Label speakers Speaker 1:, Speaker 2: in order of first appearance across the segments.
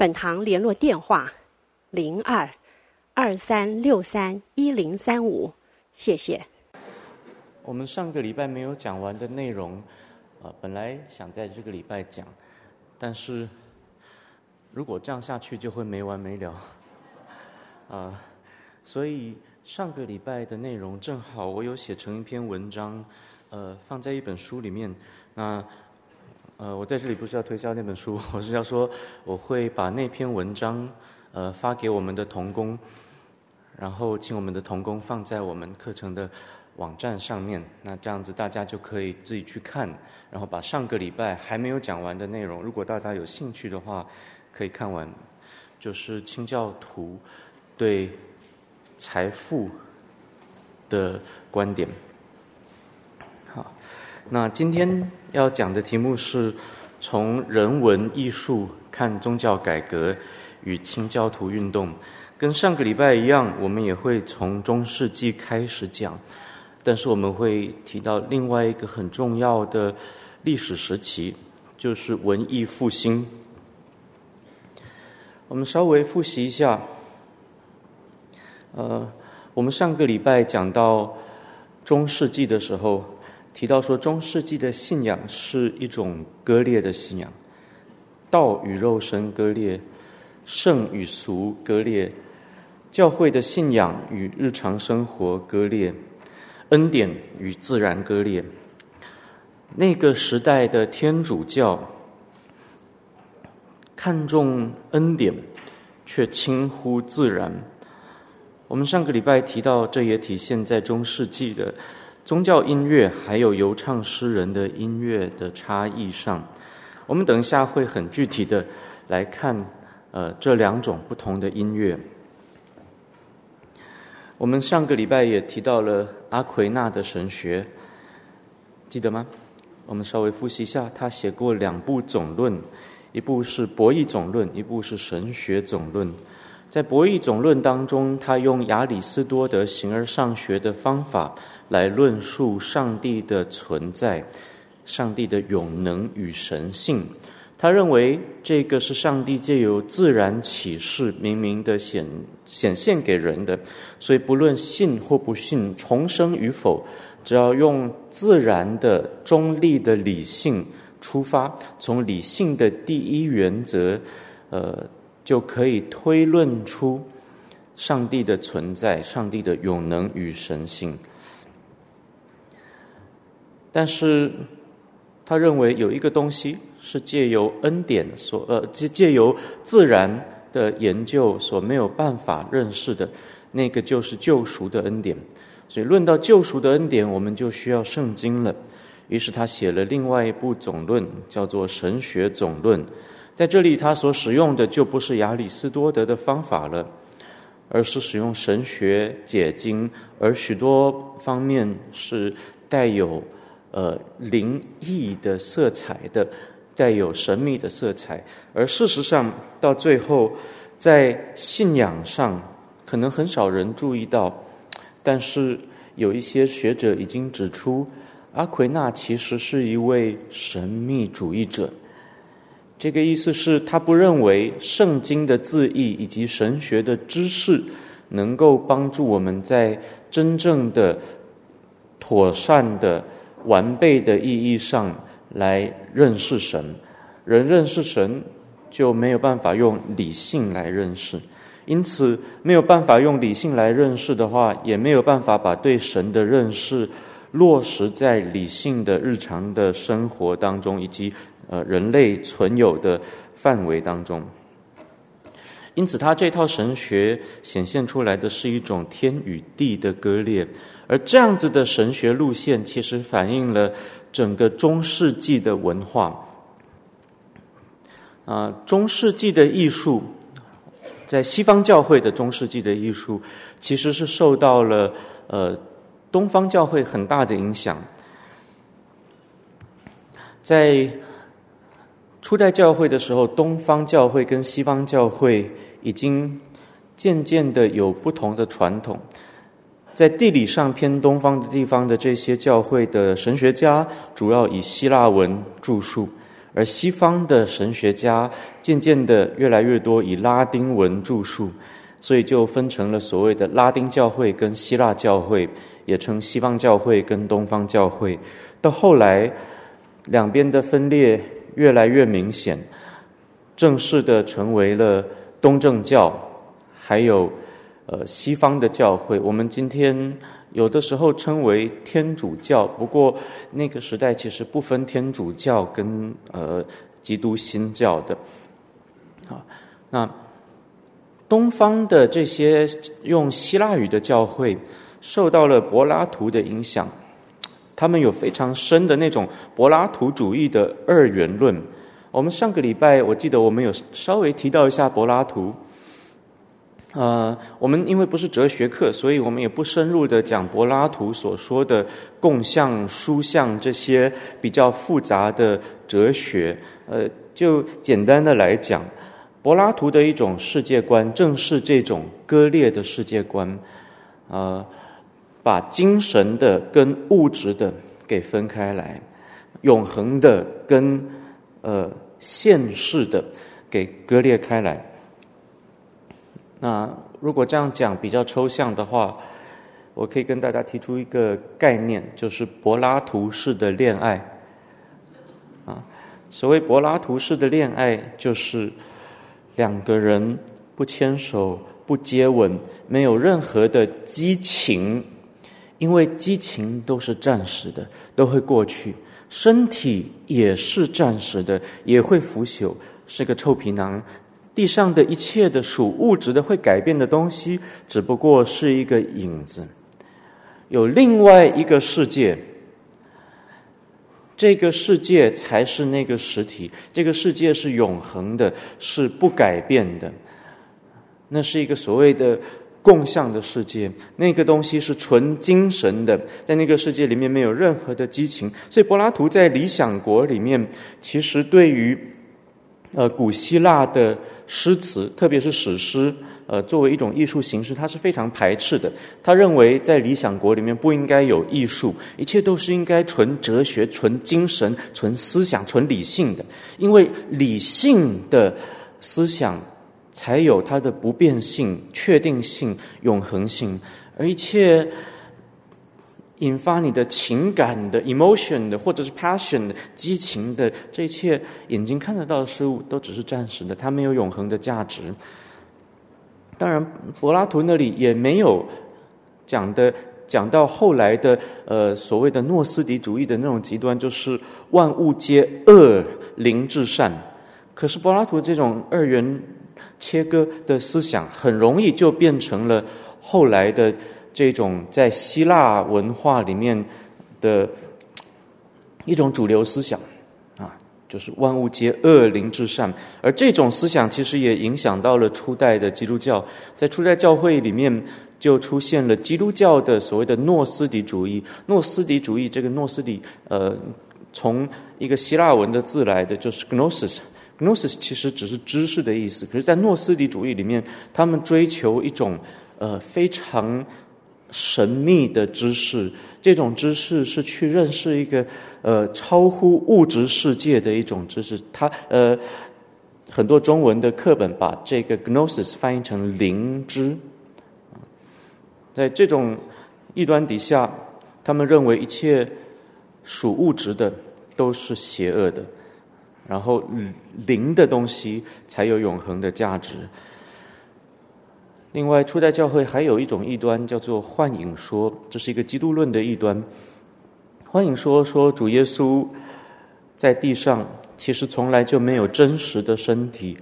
Speaker 1: 本堂联络电话：零二二三六三一零三五，谢谢。
Speaker 2: 我们上个礼拜没有讲完的内容，啊、呃，本来想在这个礼拜讲，但是如果这样下去就会没完没了，啊、呃，所以上个礼拜的内容正好我有写成一篇文章，呃，放在一本书里面，那。呃我在这里不是要推销那本书，我是要说我会把那篇文章呃发给我们的童工，然后请我们的童工放在我们课程的网站上面。那这样子大家就可以自己去看，然后把上个礼拜还没有讲完的内容，如果大家有兴趣的话，可以看完。就是清教徒对财富的观点。那今天要讲的题目是从人文艺术看宗教改革与清教徒运动，跟上个礼拜一样，我们也会从中世纪开始讲，但是我们会提到另外一个很重要的历史时期，就是文艺复兴。我们稍微复习一下，呃，我们上个礼拜讲到中世纪的时候。提到说，中世纪的信仰是一种割裂的信仰，道与肉身割裂，圣与俗割裂，教会的信仰与日常生活割裂，恩典与自然割裂。那个时代的天主教看重恩典，却轻忽自然。我们上个礼拜提到，这也体现在中世纪的。宗教音乐还有游唱诗人的音乐的差异上，我们等一下会很具体的来看，呃，这两种不同的音乐。我们上个礼拜也提到了阿奎那的神学，记得吗？我们稍微复习一下，他写过两部总论，一部是《博弈总论》，一部是《神学总论》。在《博弈总论》当中，他用亚里斯多德形而上学的方法。来论述上帝的存在，上帝的永能与神性。他认为这个是上帝借由自然启示明明的显显现给人的，所以不论信或不信，重生与否，只要用自然的中立的理性出发，从理性的第一原则，呃，就可以推论出上帝的存在，上帝的永能与神性。但是，他认为有一个东西是借由恩典所呃借借由自然的研究所没有办法认识的，那个就是救赎的恩典。所以论到救赎的恩典，我们就需要圣经了。于是他写了另外一部总论，叫做《神学总论》。在这里，他所使用的就不是亚里斯多德的方法了，而是使用神学解经，而许多方面是带有。呃，灵异的色彩的，带有神秘的色彩，而事实上，到最后，在信仰上，可能很少人注意到，但是有一些学者已经指出，阿奎那其实是一位神秘主义者。这个意思是他不认为圣经的字义以及神学的知识能够帮助我们在真正的、妥善的。完备的意义上来认识神，人认识神就没有办法用理性来认识，因此没有办法用理性来认识的话，也没有办法把对神的认识落实在理性的日常的生活当中，以及呃人类存有的范围当中。因此，他这套神学显现出来的是一种天与地的割裂。而这样子的神学路线，其实反映了整个中世纪的文化。啊，中世纪的艺术，在西方教会的中世纪的艺术，其实是受到了呃东方教会很大的影响。在初代教会的时候，东方教会跟西方教会已经渐渐的有不同的传统。在地理上偏东方的地方的这些教会的神学家，主要以希腊文著述。而西方的神学家渐渐的越来越多以拉丁文著述，所以就分成了所谓的拉丁教会跟希腊教会，也称西方教会跟东方教会。到后来，两边的分裂越来越明显，正式的成为了东正教，还有呃西方的教会。我们今天。有的时候称为天主教，不过那个时代其实不分天主教跟呃基督新教的。好，那东方的这些用希腊语的教会受到了柏拉图的影响，他们有非常深的那种柏拉图主义的二元论。我们上个礼拜我记得我们有稍微提到一下柏拉图。呃，我们因为不是哲学课，所以我们也不深入的讲柏拉图所说的共相、殊相这些比较复杂的哲学。呃，就简单的来讲，柏拉图的一种世界观，正是这种割裂的世界观，呃，把精神的跟物质的给分开来，永恒的跟呃现世的给割裂开来。那如果这样讲比较抽象的话，我可以跟大家提出一个概念，就是柏拉图式的恋爱。啊，所谓柏拉图式的恋爱，就是两个人不牵手、不接吻，没有任何的激情，因为激情都是暂时的，都会过去，身体也是暂时的，也会腐朽，是个臭皮囊。地上的一切的属物质的会改变的东西，只不过是一个影子。有另外一个世界，这个世界才是那个实体。这个世界是永恒的，是不改变的。那是一个所谓的共相的世界。那个东西是纯精神的，在那个世界里面没有任何的激情。所以柏拉图在《理想国》里面，其实对于。呃，古希腊的诗词，特别是史诗，呃，作为一种艺术形式，他是非常排斥的。他认为在理想国里面不应该有艺术，一切都是应该纯哲学、纯精神、纯思想、纯理性的，因为理性的思想才有它的不变性、确定性、永恒性，而一切。引发你的情感的 emotion 的，或者是 passion 的激情的，这一切眼睛看得到的事物都只是暂时的，它没有永恒的价值。当然，柏拉图那里也没有讲的讲到后来的呃所谓的诺斯底主义的那种极端，就是万物皆恶，灵至善。可是柏拉图这种二元切割的思想，很容易就变成了后来的。这种在希腊文化里面的一种主流思想啊，就是万物皆恶，灵至善。而这种思想其实也影响到了初代的基督教，在初代教会里面就出现了基督教的所谓的诺斯底主义。诺斯底主义这个诺斯底，呃，从一个希腊文的字来的，就是 gnosis。gnosis 其实只是知识的意思，可是，在诺斯底主义里面，他们追求一种呃非常。神秘的知识，这种知识是去认识一个呃超乎物质世界的一种知识。它呃很多中文的课本把这个 gnosis 翻译成灵知。在这种异端底下，他们认为一切属物质的都是邪恶的，然后灵的东西才有永恒的价值。另外，初代教会还有一种异端，叫做幻影说，这是一个基督论的异端。幻影说说主耶稣在地上其实从来就没有真实的身体，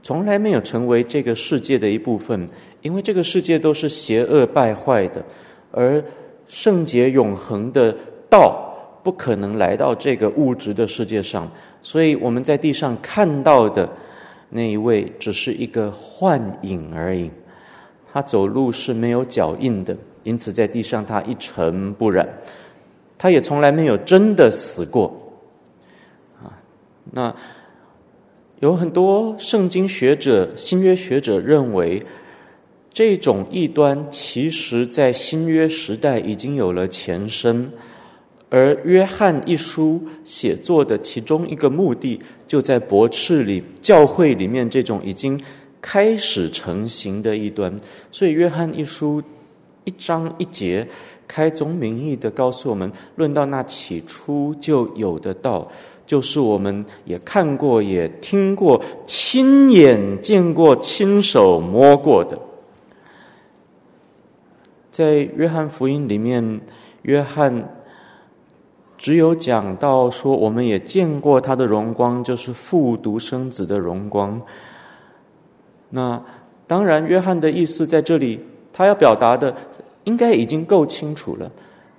Speaker 2: 从来没有成为这个世界的一部分，因为这个世界都是邪恶败坏的，而圣洁永恒的道不可能来到这个物质的世界上，所以我们在地上看到的那一位只是一个幻影而已，他走路是没有脚印的，因此在地上他一尘不染，他也从来没有真的死过。啊，那有很多圣经学者、新约学者认为，这种异端其实在新约时代已经有了前身。而约翰一书写作的其中一个目的，就在驳斥里教会里面这种已经开始成型的一端。所以约翰一书一章一节开宗明义的告诉我们：论到那起初就有的道，就是我们也看过、也听过、亲眼见过、亲手摸过的。在约翰福音里面，约翰。只有讲到说，我们也见过他的荣光，就是父独生子的荣光。那当然，约翰的意思在这里，他要表达的应该已经够清楚了。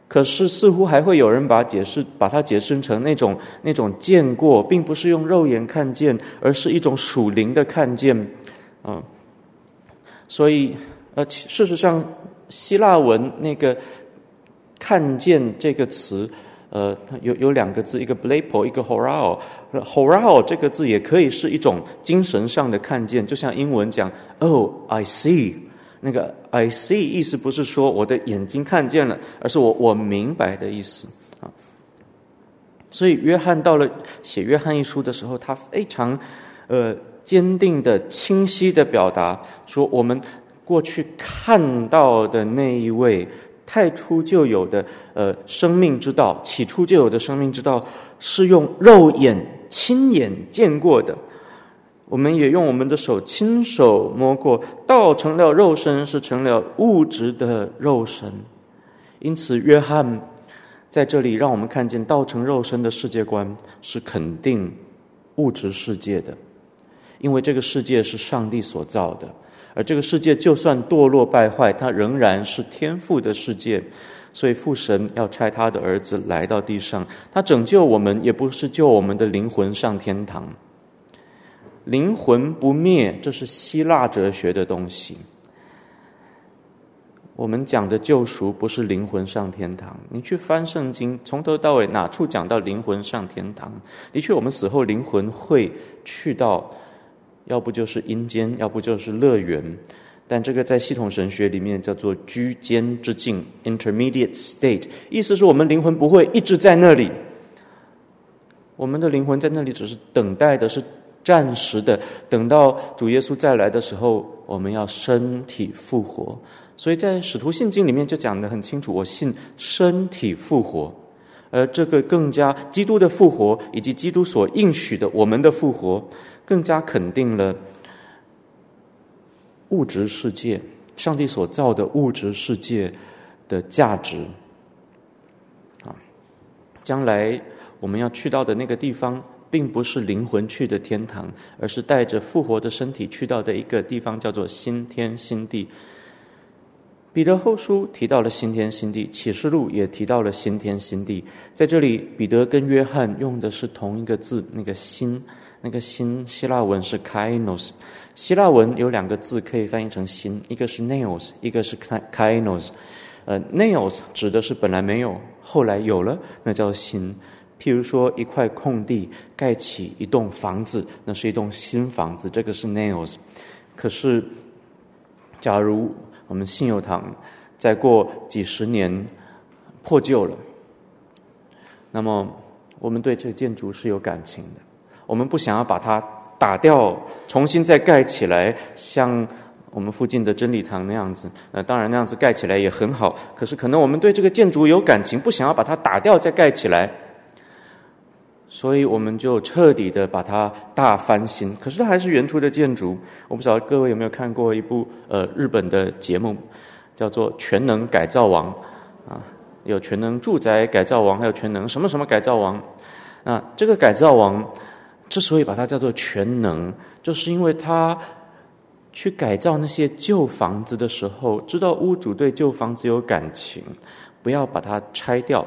Speaker 2: 可是似乎还会有人把解释，把它解释成那种那种见过，并不是用肉眼看见，而是一种属灵的看见。嗯，所以呃，事实上，希腊文那个“看见”这个词。呃，有有两个字，一个 blepo，一个 horao。horao 这个字也可以是一种精神上的看见，就像英文讲 “Oh, I see”。那个 “I see” 意思不是说我的眼睛看见了，而是我我明白的意思啊。所以约翰到了写约翰一书的时候，他非常呃坚定的、清晰的表达说，我们过去看到的那一位。太初就有的，呃，生命之道，起初就有的生命之道，是用肉眼亲眼见过的。我们也用我们的手亲手摸过，道成了肉身，是成了物质的肉身。因此，约翰在这里让我们看见道成肉身的世界观是肯定物质世界的，因为这个世界是上帝所造的。而这个世界就算堕落败坏，它仍然是天赋的世界，所以父神要差他的儿子来到地上，他拯救我们，也不是救我们的灵魂上天堂。灵魂不灭，这是希腊哲学的东西。我们讲的救赎不是灵魂上天堂。你去翻圣经，从头到尾哪处讲到灵魂上天堂？的确，我们死后灵魂会去到。要不就是阴间，要不就是乐园，但这个在系统神学里面叫做居间之境 （intermediate state），意思是我们灵魂不会一直在那里，我们的灵魂在那里只是等待的，是暂时的，等到主耶稣再来的时候，我们要身体复活。所以在使徒信经里面就讲得很清楚，我信身体复活，而这个更加基督的复活以及基督所应许的我们的复活。更加肯定了物质世界，上帝所造的物质世界的价值。啊，将来我们要去到的那个地方，并不是灵魂去的天堂，而是带着复活的身体去到的一个地方，叫做新天新地。彼得后书提到了新天新地，启示录也提到了新天新地。在这里，彼得跟约翰用的是同一个字，那个“新”。那个新希腊文是 kainos，希腊文有两个字可以翻译成新，一个是 neos，一个是 kainos。呃，neos 指的是本来没有，后来有了，那叫新。譬如说一块空地盖起一栋房子，那是一栋新房子，这个是 neos。可是，假如我们信友堂再过几十年破旧了，那么我们对这个建筑是有感情的。我们不想要把它打掉，重新再盖起来，像我们附近的真理堂那样子。呃，当然那样子盖起来也很好，可是可能我们对这个建筑有感情，不想要把它打掉再盖起来，所以我们就彻底的把它大翻新。可是它还是原初的建筑。我不知道各位有没有看过一部呃日本的节目，叫做《全能改造王》啊，有全能住宅改造王，还有全能什么什么改造王。那这个改造王。之所以把它叫做全能，就是因为他去改造那些旧房子的时候，知道屋主对旧房子有感情，不要把它拆掉，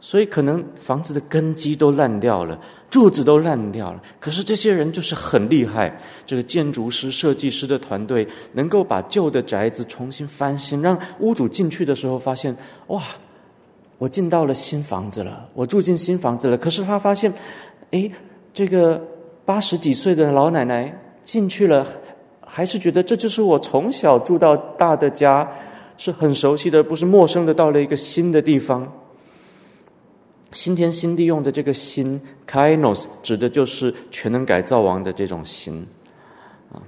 Speaker 2: 所以可能房子的根基都烂掉了，柱子都烂掉了。可是这些人就是很厉害，这个建筑师、设计师的团队能够把旧的宅子重新翻新，让屋主进去的时候发现，哇，我进到了新房子了，我住进新房子了。可是他发现，诶，这个八十几岁的老奶奶进去了，还是觉得这就是我从小住到大的家，是很熟悉的，不是陌生的，到了一个新的地方。新天新地用的这个新 kainos 指的就是全能改造王的这种新啊。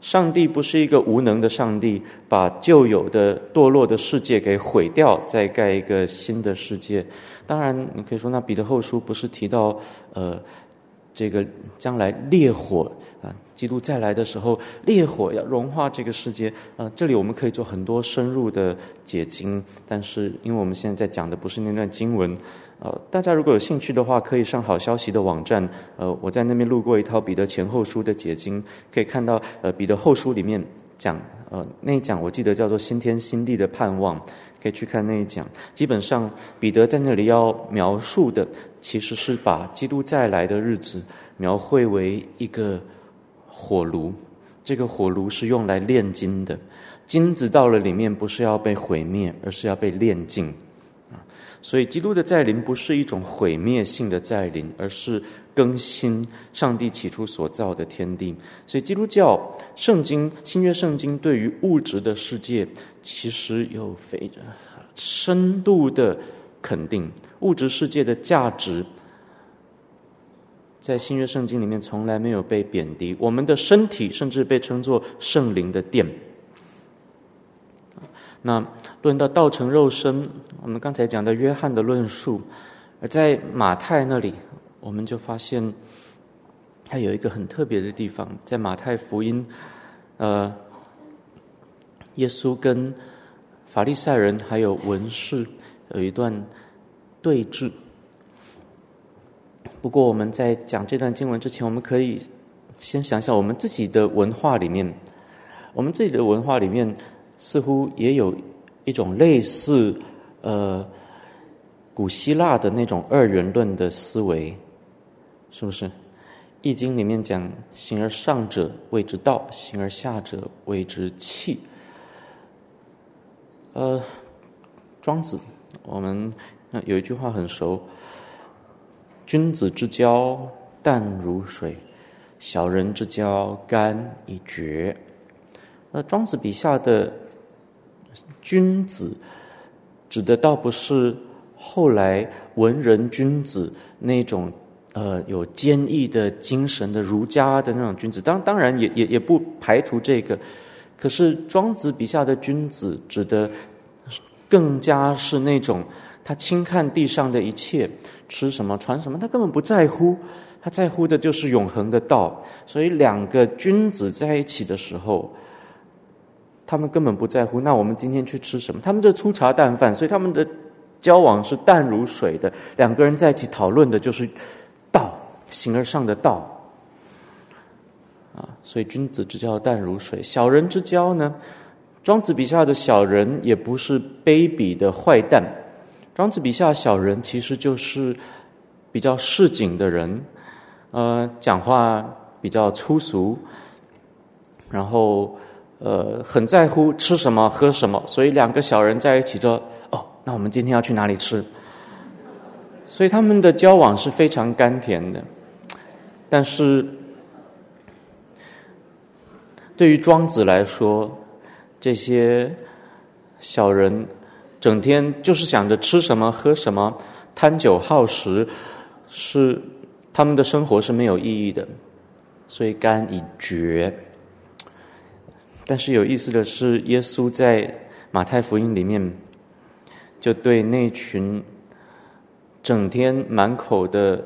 Speaker 2: 上帝不是一个无能的上帝，把旧有的堕落的世界给毁掉，再盖一个新的世界。当然，你可以说，那彼得后书不是提到呃，这个将来烈火啊，基督再来的时候，烈火要融化这个世界啊。这里我们可以做很多深入的解经，但是因为我们现在在讲的不是那段经文。呃，大家如果有兴趣的话，可以上好消息的网站。呃，我在那边录过一套彼得前后书的解经，可以看到呃彼得后书里面讲呃那一讲，我记得叫做新天新地的盼望，可以去看那一讲。基本上彼得在那里要描述的，其实是把基督再来的日子描绘为一个火炉，这个火炉是用来炼金的，金子到了里面不是要被毁灭，而是要被炼净。所以，基督的再临不是一种毁灭性的再临，而是更新上帝起初所造的天地。所以，基督教圣经新约圣经对于物质的世界，其实有非常深度的肯定。物质世界的价值，在新约圣经里面从来没有被贬低。我们的身体甚至被称作圣灵的殿。那论到道成肉身，我们刚才讲的约翰的论述，而在马太那里，我们就发现，它有一个很特别的地方，在马太福音，呃，耶稣跟法利赛人还有文士有一段对峙。不过我们在讲这段经文之前，我们可以先想想我们自己的文化里面，我们自己的文化里面。似乎也有一种类似，呃，古希腊的那种二元论的思维，是不是？《易经》里面讲“形而上者谓之道，形而下者谓之器”。呃，庄子，我们有一句话很熟：“君子之交淡如水，小人之交甘以绝。”那庄子笔下的。君子指的倒不是后来文人君子那种呃有坚毅的精神的儒家的那种君子，当当然也也也不排除这个。可是庄子笔下的君子指的更加是那种他轻看地上的一切，吃什么穿什么，他根本不在乎，他在乎的就是永恒的道。所以两个君子在一起的时候。他们根本不在乎。那我们今天去吃什么？他们这粗茶淡饭，所以他们的交往是淡如水的。两个人在一起讨论的就是道，形而上的道。啊，所以君子之交淡如水，小人之交呢？庄子笔下的小人也不是卑鄙的坏蛋。庄子笔下小人其实就是比较市井的人，呃，讲话比较粗俗，然后。呃，很在乎吃什么喝什么，所以两个小人在一起说：“哦，那我们今天要去哪里吃？”所以他们的交往是非常甘甜的。但是，对于庄子来说，这些小人整天就是想着吃什么喝什么，贪酒好食，是他们的生活是没有意义的，所以干以绝。但是有意思的是，耶稣在马太福音里面，就对那群整天满口的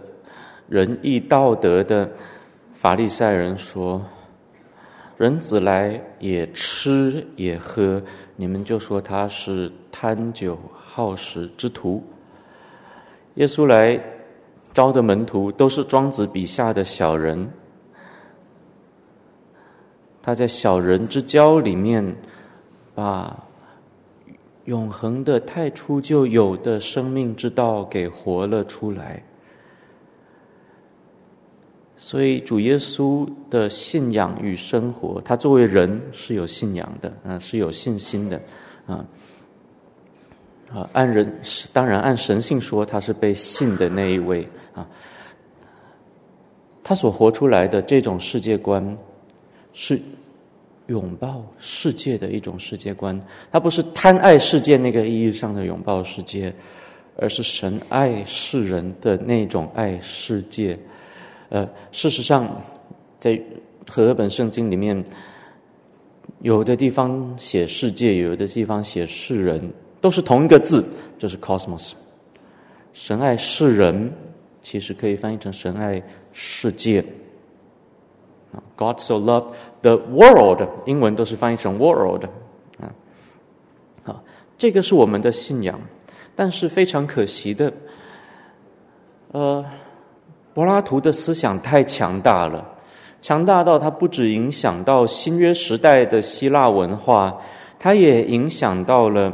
Speaker 2: 仁义道德的法利赛人说：“人子来也吃也喝，你们就说他是贪酒好食之徒。”耶稣来招的门徒都是庄子笔下的小人。他在小人之交里面，把永恒的太初就有的生命之道给活了出来。所以主耶稣的信仰与生活，他作为人是有信仰的，啊，是有信心的，啊，啊，按人当然按神性说，他是被信的那一位啊。他所活出来的这种世界观，是拥抱世界的一种世界观。他不是贪爱世界那个意义上的拥抱世界，而是神爱世人的那种爱世界。呃，事实上，在和合本圣经里面，有的地方写世界，有的地方写世人，都是同一个字，就是 cosmos。神爱世人，其实可以翻译成神爱世界。God so loved the world，英文都是翻译成 world。啊，好，这个是我们的信仰，但是非常可惜的，呃。柏拉图的思想太强大了，强大到它不只影响到新约时代的希腊文化，它也影响到了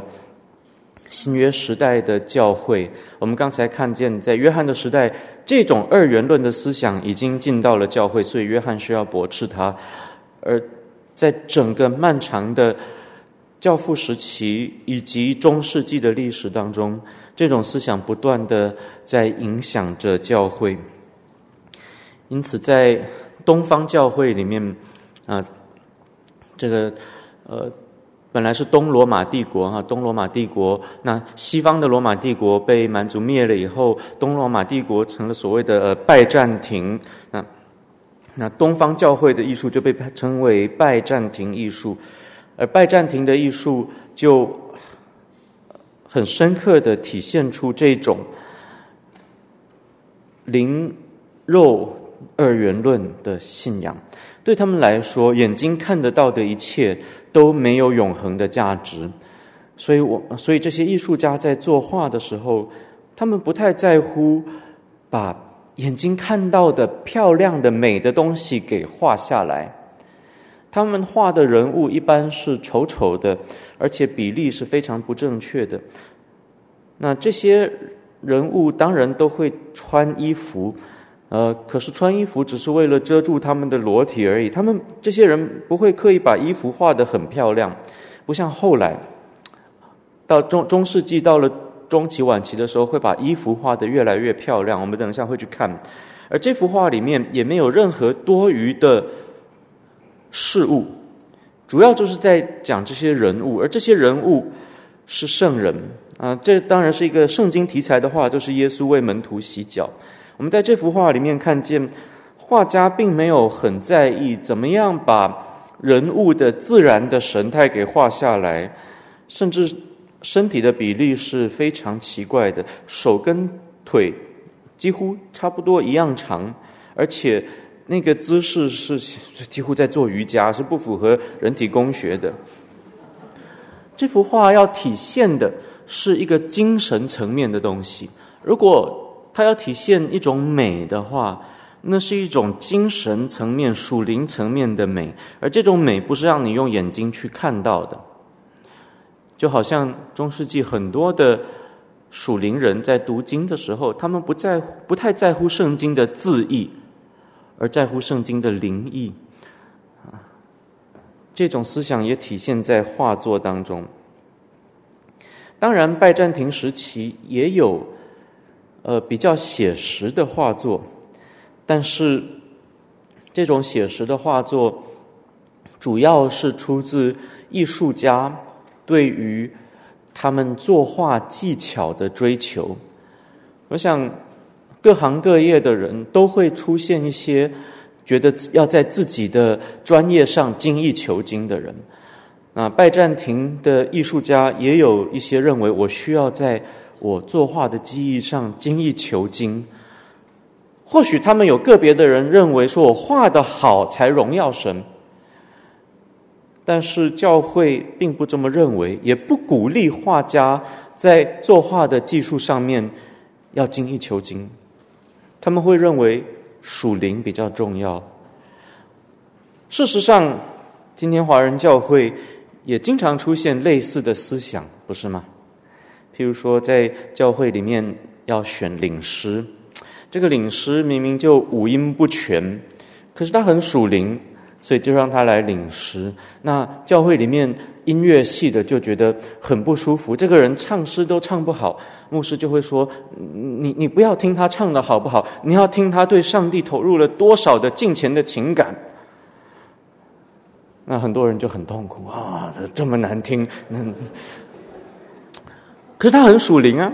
Speaker 2: 新约时代的教会。我们刚才看见，在约翰的时代，这种二元论的思想已经进到了教会，所以约翰需要驳斥他。而在整个漫长的教父时期以及中世纪的历史当中，这种思想不断的在影响着教会。因此，在东方教会里面，啊，这个呃，本来是东罗马帝国哈，东罗马帝国。那西方的罗马帝国被蛮族灭了以后，东罗马帝国成了所谓的呃拜占庭。那那东方教会的艺术就被称为拜占庭艺术，而拜占庭的艺术就很深刻的体现出这种灵肉。二元论的信仰，对他们来说，眼睛看得到的一切都没有永恒的价值。所以我，所以这些艺术家在作画的时候，他们不太在乎把眼睛看到的漂亮的美的东西给画下来。他们画的人物一般是丑丑的，而且比例是非常不正确的。那这些人物当然都会穿衣服。呃，可是穿衣服只是为了遮住他们的裸体而已。他们这些人不会刻意把衣服画得很漂亮，不像后来到中中世纪到了中期晚期的时候，会把衣服画得越来越漂亮。我们等一下会去看。而这幅画里面也没有任何多余的事物，主要就是在讲这些人物，而这些人物是圣人啊。这当然是一个圣经题材的画，就是耶稣为门徒洗脚。我们在这幅画里面看见，画家并没有很在意怎么样把人物的自然的神态给画下来，甚至身体的比例是非常奇怪的，手跟腿几乎差不多一样长，而且那个姿势是几乎在做瑜伽，是不符合人体工学的。这幅画要体现的是一个精神层面的东西，如果它要体现一种美的话，那是一种精神层面、属灵层面的美，而这种美不是让你用眼睛去看到的。就好像中世纪很多的属灵人在读经的时候，他们不在乎、不太在乎圣经的字义，而在乎圣经的灵意。啊，这种思想也体现在画作当中。当然，拜占庭时期也有。呃，比较写实的画作，但是这种写实的画作主要是出自艺术家对于他们作画技巧的追求。我想各行各业的人都会出现一些觉得要在自己的专业上精益求精的人。啊，拜占庭的艺术家也有一些认为我需要在。我作画的技艺上精益求精，或许他们有个别的人认为说我画的好才荣耀神，但是教会并不这么认为，也不鼓励画家在作画的技术上面要精益求精。他们会认为属灵比较重要。事实上，今天华人教会也经常出现类似的思想，不是吗？譬如说，在教会里面要选领诗，这个领诗明明就五音不全，可是他很属灵，所以就让他来领诗。那教会里面音乐系的就觉得很不舒服，这个人唱诗都唱不好，牧师就会说：“你你不要听他唱的好不好，你要听他对上帝投入了多少的敬虔的情感。”那很多人就很痛苦啊，这么难听，那可是他很属灵啊。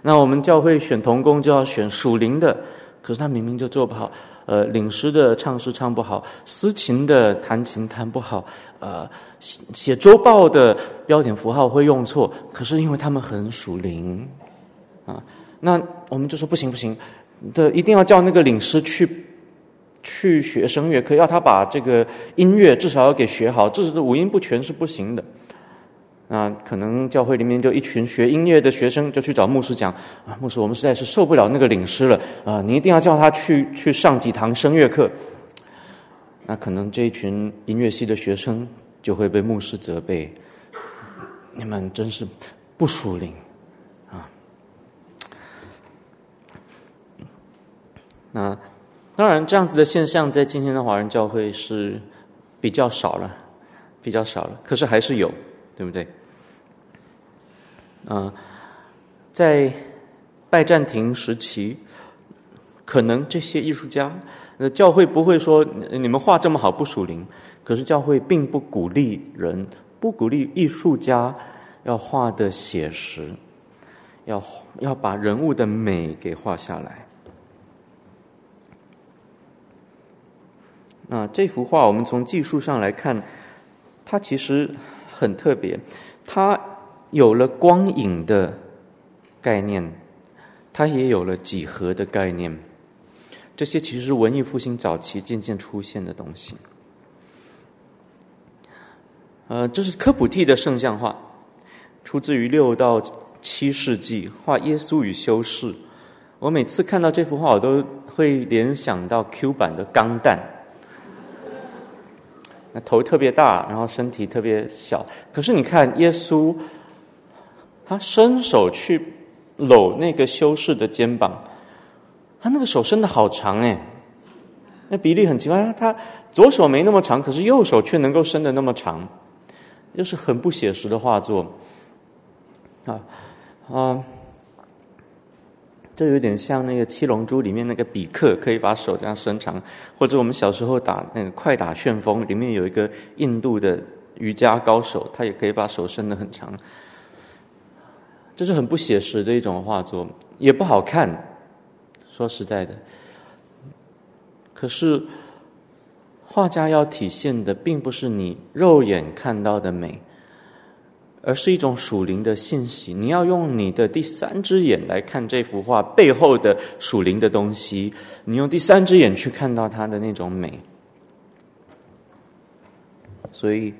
Speaker 2: 那我们教会选童工就要选属灵的，可是他明明就做不好。呃，领诗的唱诗唱不好，司琴的弹琴弹不好，呃，写写周报的标点符号会用错，可是因为他们很属灵啊，那我们就说不行不行，的一定要叫那个领诗去去学声乐课，要他把这个音乐至少要给学好，这是五音不全是不行的。那可能教会里面就一群学音乐的学生就去找牧师讲啊，牧师，我们实在是受不了那个领师了啊，你一定要叫他去去上几堂声乐课。那可能这一群音乐系的学生就会被牧师责备，你们真是不属灵啊。那当然，这样子的现象在今天的华人教会是比较少了，比较少了，可是还是有，对不对？啊、在拜占庭时期，可能这些艺术家，呃，教会不会说你们画这么好不属灵，可是教会并不鼓励人，不鼓励艺术家要画的写实，要要把人物的美给画下来。那这幅画，我们从技术上来看，它其实很特别，它。有了光影的概念，它也有了几何的概念。这些其实是文艺复兴早期渐渐出现的东西。呃，这是科普蒂的圣像画，出自于六到七世纪，画耶稣与修士。我每次看到这幅画，我都会联想到 Q 版的钢蛋。那头特别大，然后身体特别小。可是你看耶稣。他伸手去搂那个修士的肩膀，他那个手伸的好长哎，那比例很奇怪。他左手没那么长，可是右手却能够伸的那么长，又是很不写实的画作啊啊！这有点像那个《七龙珠》里面那个比克，可以把手这样伸长，或者我们小时候打那个快打旋风，里面有一个印度的瑜伽高手，他也可以把手伸的很长。这是很不写实的一种画作，也不好看。说实在的，可是画家要体现的并不是你肉眼看到的美，而是一种属灵的信息。你要用你的第三只眼来看这幅画背后的属灵的东西，你用第三只眼去看到它的那种美。所以。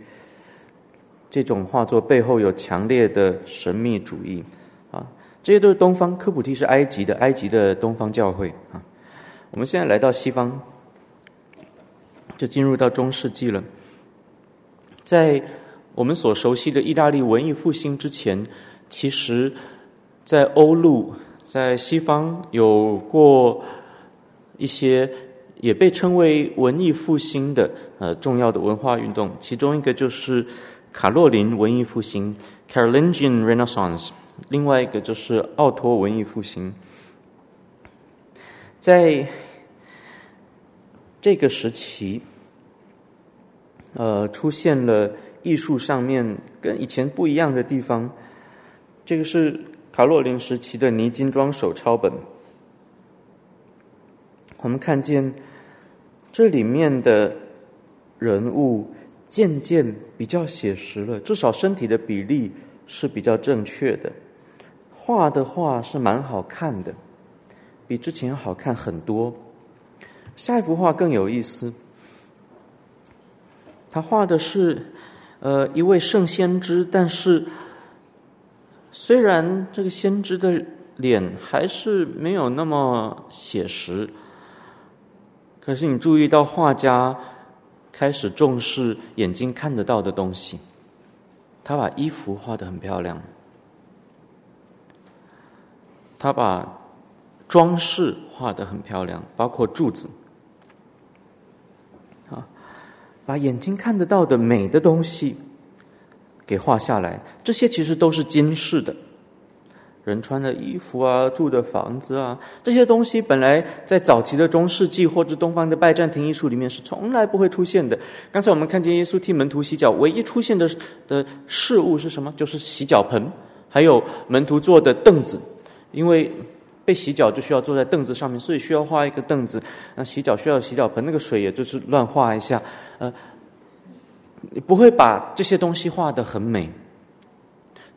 Speaker 2: 这种画作背后有强烈的神秘主义，啊，这些都是东方。科普蒂是埃及的，埃及的东方教会啊。我们现在来到西方，就进入到中世纪了。在我们所熟悉的意大利文艺复兴之前，其实，在欧陆，在西方有过一些也被称为文艺复兴的呃重要的文化运动，其中一个就是。卡洛林文艺复兴 （Carolingian Renaissance），另外一个就是奥托文艺复兴。在这个时期，呃，出现了艺术上面跟以前不一样的地方。这个是卡洛林时期的泥金装手抄本，我们看见这里面的人物。渐渐比较写实了，至少身体的比例是比较正确的，画的画是蛮好看的，比之前好看很多。下一幅画更有意思，他画的是呃一位圣先知，但是虽然这个先知的脸还是没有那么写实，可是你注意到画家。开始重视眼睛看得到的东西，他把衣服画得很漂亮，他把装饰画得很漂亮，包括柱子，啊，把眼睛看得到的美的东西给画下来，这些其实都是金饰的。人穿的衣服啊，住的房子啊，这些东西本来在早期的中世纪或者东方的拜占庭艺术里面是从来不会出现的。刚才我们看见耶稣替门徒洗脚，唯一出现的的事物是什么？就是洗脚盆，还有门徒坐的凳子。因为被洗脚就需要坐在凳子上面，所以需要画一个凳子。那洗脚需要洗脚盆，那个水也就是乱画一下。呃，你不会把这些东西画得很美，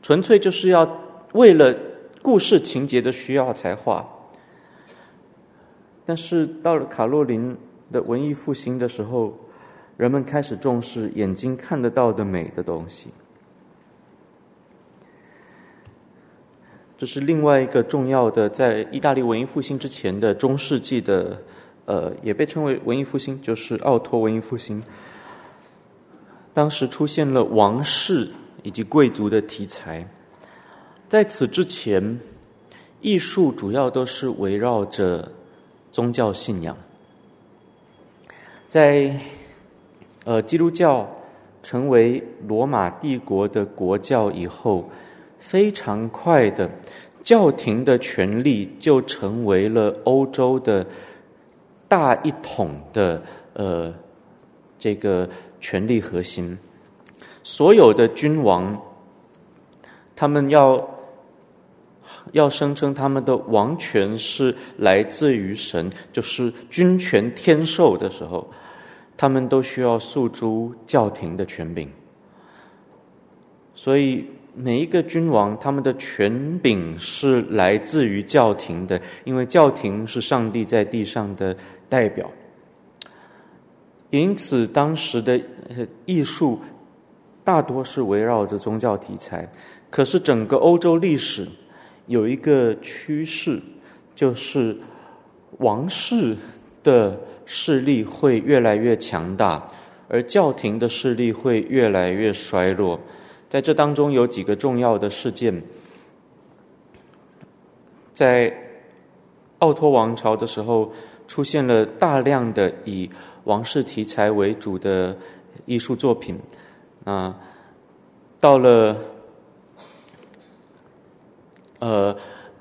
Speaker 2: 纯粹就是要为了。故事情节的需要才画，但是到了卡洛琳的文艺复兴的时候，人们开始重视眼睛看得到的美的东西。这是另外一个重要的，在意大利文艺复兴之前的中世纪的，呃，也被称为文艺复兴，就是奥托文艺复兴。当时出现了王室以及贵族的题材。在此之前，艺术主要都是围绕着宗教信仰。在呃基督教成为罗马帝国的国教以后，非常快的，教廷的权力就成为了欧洲的大一统的呃这个权力核心。所有的君王，他们要。要声称他们的王权是来自于神，就是君权天授的时候，他们都需要诉诸教廷的权柄。所以每一个君王，他们的权柄是来自于教廷的，因为教廷是上帝在地上的代表。因此，当时的艺术大多是围绕着宗教题材。可是，整个欧洲历史。有一个趋势，就是王室的势力会越来越强大，而教廷的势力会越来越衰落。在这当中有几个重要的事件，在奥托王朝的时候，出现了大量的以王室题材为主的艺术作品。啊，到了。呃，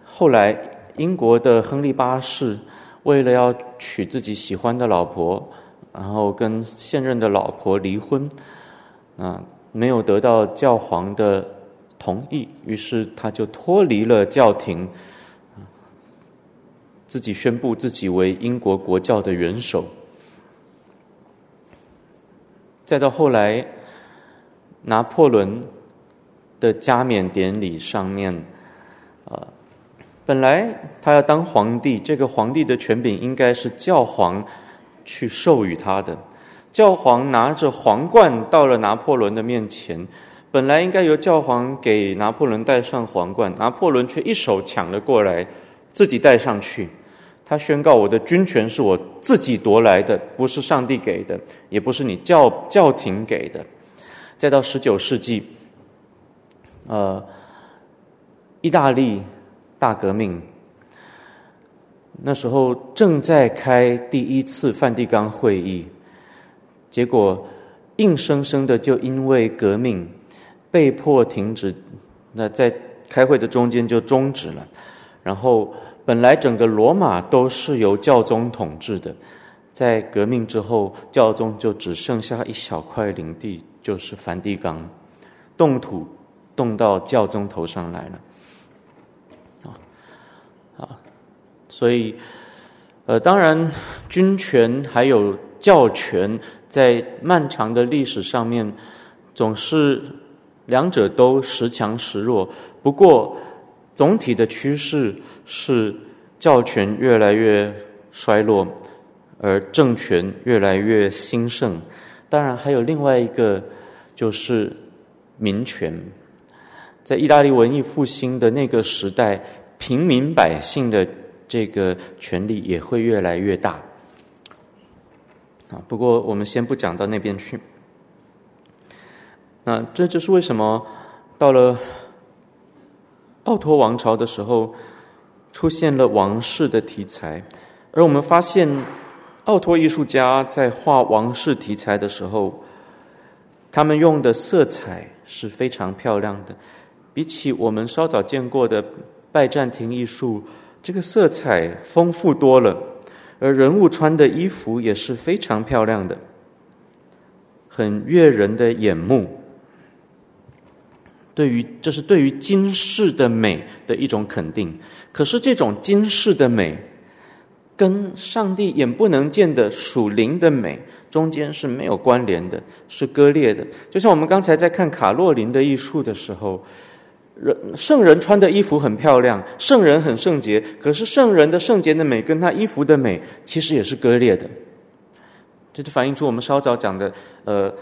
Speaker 2: 后来英国的亨利八世为了要娶自己喜欢的老婆，然后跟现任的老婆离婚，啊，没有得到教皇的同意，于是他就脱离了教廷，自己宣布自己为英国国教的元首。再到后来，拿破仑的加冕典礼上面。本来他要当皇帝，这个皇帝的权柄应该是教皇去授予他的。教皇拿着皇冠到了拿破仑的面前，本来应该由教皇给拿破仑戴上皇冠，拿破仑却一手抢了过来，自己戴上去。他宣告：“我的军权是我自己夺来的，不是上帝给的，也不是你教教廷给的。”再到十九世纪，呃。意大利大革命，那时候正在开第一次梵蒂冈会议，结果硬生生的就因为革命被迫停止，那在开会的中间就终止了。然后本来整个罗马都是由教宗统治的，在革命之后，教宗就只剩下一小块领地，就是梵蒂冈，动土动到教宗头上来了。所以，呃，当然，君权还有教权在漫长的历史上面，总是两者都时强时弱。不过，总体的趋势是教权越来越衰落，而政权越来越兴盛。当然，还有另外一个就是民权，在意大利文艺复兴的那个时代，平民百姓的。这个权力也会越来越大啊！不过我们先不讲到那边去。那这就是为什么到了奥托王朝的时候，出现了王室的题材，而我们发现奥托艺术家在画王室题材的时候，他们用的色彩是非常漂亮的，比起我们稍早见过的拜占庭艺术，这个色彩丰富多了，而人物穿的衣服也是非常漂亮的，很悦人的眼目。对于这是对于今世的美的一种肯定，可是这种今世的美，跟上帝眼不能见的属灵的美中间是没有关联的，是割裂的。就像我们刚才在看卡洛琳的艺术的时候，人圣人穿的衣服很漂亮，圣人很圣洁，可是圣人的圣洁的美跟他衣服的美其实也是割裂的。这就反映出我们稍早讲的，呃。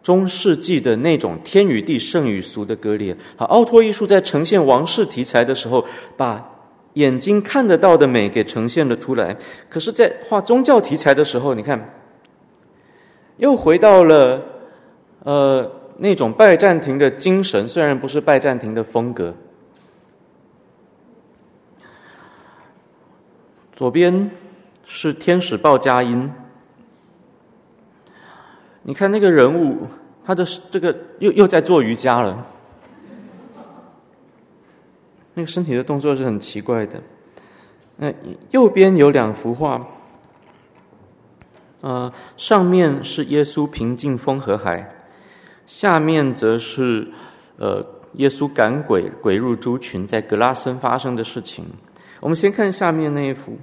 Speaker 2: 中世纪的那种天与地、圣与俗的割裂。好，奥托艺术在呈现王室题材的时候，把眼睛看得到的美给呈现了出来。可是，在画宗教题材的时候，你看，又回到了呃那种拜占庭的精神，虽然不是拜占庭的风格。左边是天使报佳音。你看那个人物，他的这个又又在做瑜伽了，那个身体的动作是很奇怪的。那右边有两幅画，呃，上面是耶稣平静风和海，下面则是呃耶稣赶鬼，鬼入猪群，在格拉森发生的事情。我们先看下面那一幅，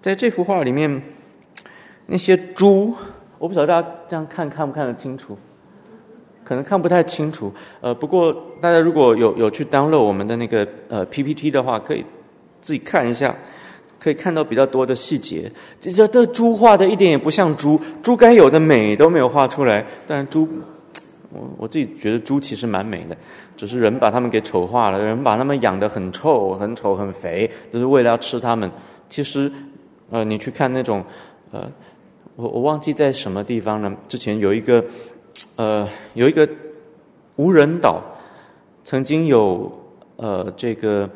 Speaker 2: 在这幅画里面。那些猪，我不晓得大家这样看看不看得清楚，可能看不太清楚。呃，不过大家如果有有去 download 我们的那个呃 PPT 的话，可以自己看一下，可以看到比较多的细节。这这这猪画的一点也不像猪，猪该有的美都没有画出来。但猪，我我自己觉得猪其实蛮美的，只是人把它们给丑化了，人把它们养得很臭、很丑、很肥，就是为了要吃它们。其实，呃，你去看那种，呃。我我忘记在什么地方了。之前有一个，呃，有一个无人岛，曾经有呃这个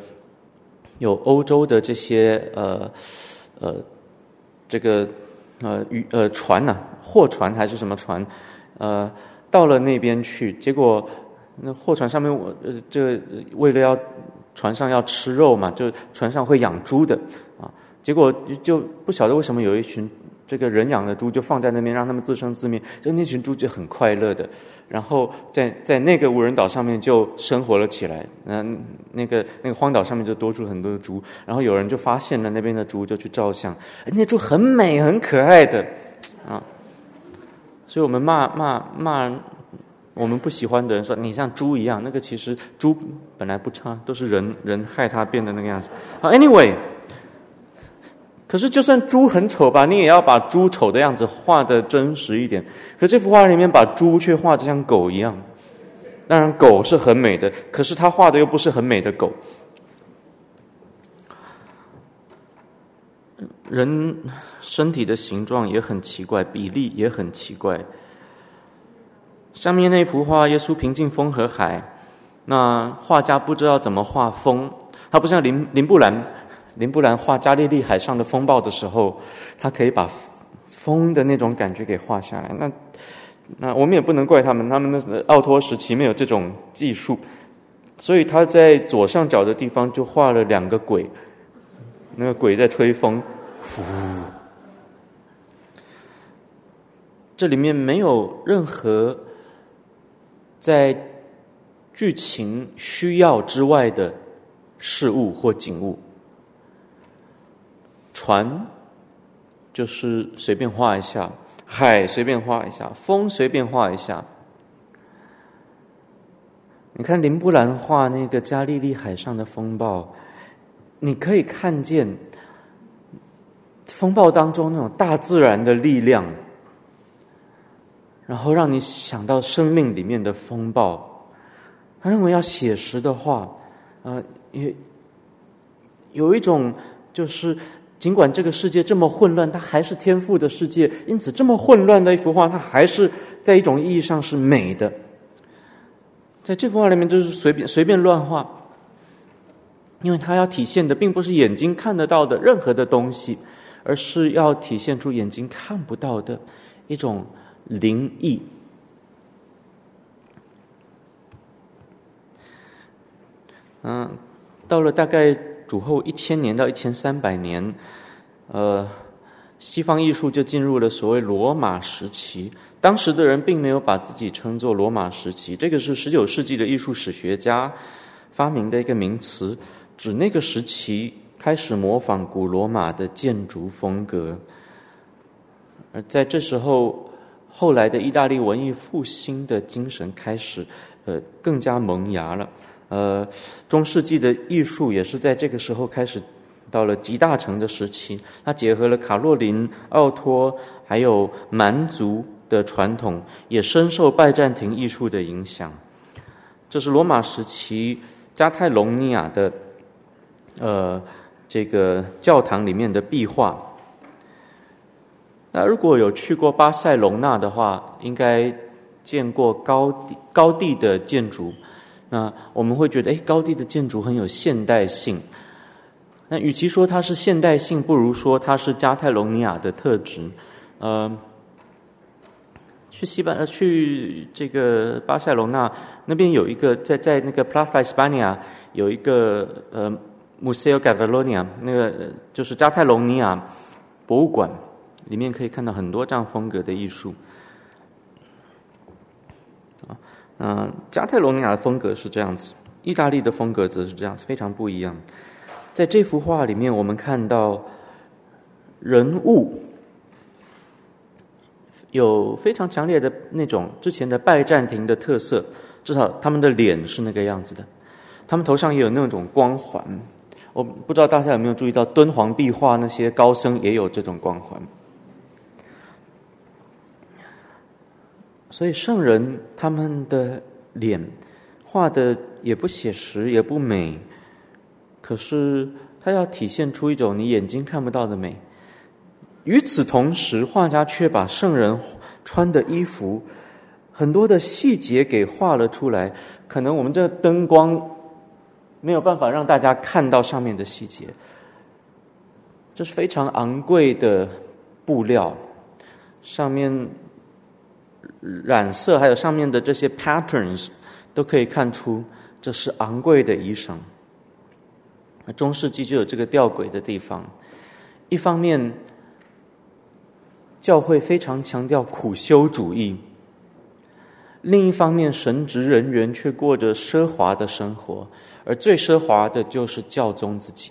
Speaker 2: 有欧洲的这些呃呃这个呃渔呃船呐、货船还是什么船，呃到了那边去，结果那货船上面我呃这为了要船上要吃肉嘛，就船上会养猪的啊，结果就不晓得为什么有一群。这个人养的猪就放在那边，让他们自生自灭。就那群猪就很快乐的，然后在在那个无人岛上面就生活了起来。嗯，那个那个荒岛上面就多出很多的猪，然后有人就发现了那边的猪，就去照相。那猪很美很可爱的啊，所以我们骂骂骂我们不喜欢的人说你像猪一样，那个其实猪本来不差，都是人人害它变得那个样子。好，anyway。可是，就算猪很丑吧，你也要把猪丑的样子画的真实一点。可这幅画里面把猪却画的像狗一样。当然，狗是很美的，可是他画的又不是很美的狗。人身体的形状也很奇怪，比例也很奇怪。上面那幅画，耶稣平静风和海，那画家不知道怎么画风，他不像林林布兰。林布兰画加利利海上的风暴的时候，他可以把风的那种感觉给画下来。那那我们也不能怪他们，他们的奥托时期没有这种技术，所以他在左上角的地方就画了两个鬼，那个鬼在吹风，呼。这里面没有任何在剧情需要之外的事物或景物。船就是随便画一下，海随便画一下，风随便画一下。你看林布兰画那个加利利海上的风暴，你可以看见风暴当中那种大自然的力量，然后让你想到生命里面的风暴。他认为要写实的话，呃，也有一种就是。尽管这个世界这么混乱，它还是天赋的世界。因此，这么混乱的一幅画，它还是在一种意义上是美的。在这幅画里面，就是随便随便乱画，因为它要体现的并不是眼睛看得到的任何的东西，而是要体现出眼睛看不到的一种灵异。嗯，到了大概主后一千年到一千三百年，呃，西方艺术就进入了所谓罗马时期。当时的人并没有把自己称作罗马时期，这个是十九世纪的艺术史学家发明的一个名词，指那个时期开始模仿古罗马的建筑风格。而在这时候，后来的意大利文艺复兴的精神开始，呃，更加萌芽了。呃，中世纪的艺术也是在这个时候开始，到了集大成的时期。它结合了卡洛林、奥托还有蛮族的传统，也深受拜占庭艺术的影响。这是罗马时期加泰隆尼亚的，呃，这个教堂里面的壁画。那如果有去过巴塞隆纳的话，应该见过高高地的建筑。那我们会觉得，哎，高地的建筑很有现代性。那与其说它是现代性，不如说它是加泰隆尼亚的特质。呃，去西班，去这个巴塞罗那那边有一个，在在那个 Plaza España 有一个呃 Museo Catalonia，那个就是加泰隆尼亚博物馆，里面可以看到很多这样风格的艺术。嗯，加泰罗尼亚的风格是这样子，意大利的风格则是这样子，非常不一样。在这幅画里面，我们看到人物有非常强烈的那种之前的拜占庭的特色，至少他们的脸是那个样子的，他们头上也有那种光环。我不知道大家有没有注意到，敦煌壁画那些高僧也有这种光环。所以圣人他们的脸画的也不写实，也不美，可是他要体现出一种你眼睛看不到的美。与此同时，画家却把圣人穿的衣服很多的细节给画了出来。可能我们这灯光没有办法让大家看到上面的细节。这是非常昂贵的布料，上面。染色还有上面的这些 patterns，都可以看出这是昂贵的衣裳。中世纪就有这个吊诡的地方，一方面教会非常强调苦修主义，另一方面神职人员却过着奢华的生活，而最奢华的就是教宗自己。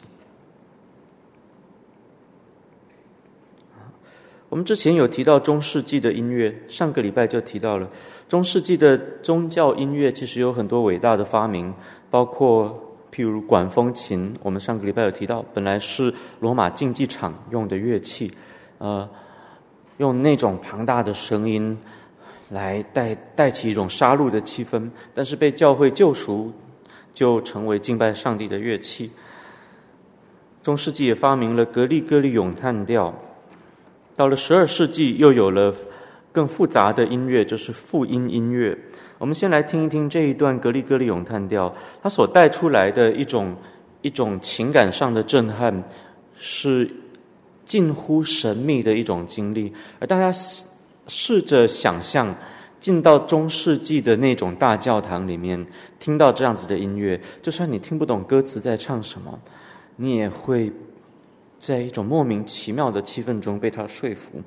Speaker 2: 我们之前有提到中世纪的音乐，上个礼拜就提到了中世纪的宗教音乐，其实有很多伟大的发明，包括譬如管风琴。我们上个礼拜有提到，本来是罗马竞技场用的乐器，呃，用那种庞大的声音来带带起一种杀戮的气氛，但是被教会救赎，就成为敬拜上帝的乐器。中世纪也发明了格里格里咏叹调。到了十二世纪，又有了更复杂的音乐，就是复音音乐。我们先来听一听这一段格里戈里咏叹调，它所带出来的一种一种情感上的震撼，是近乎神秘的一种经历。而大家试着想象，进到中世纪的那种大教堂里面，听到这样子的音乐，就算你听不懂歌词在唱什么，你也会。在一种莫名其妙的气氛中被他说服。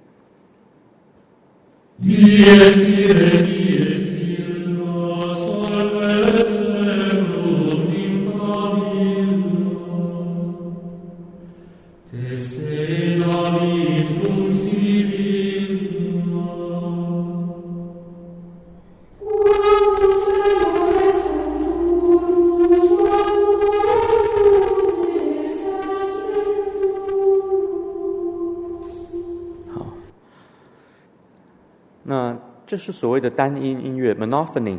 Speaker 2: 这是所谓的单音音乐 （monophony），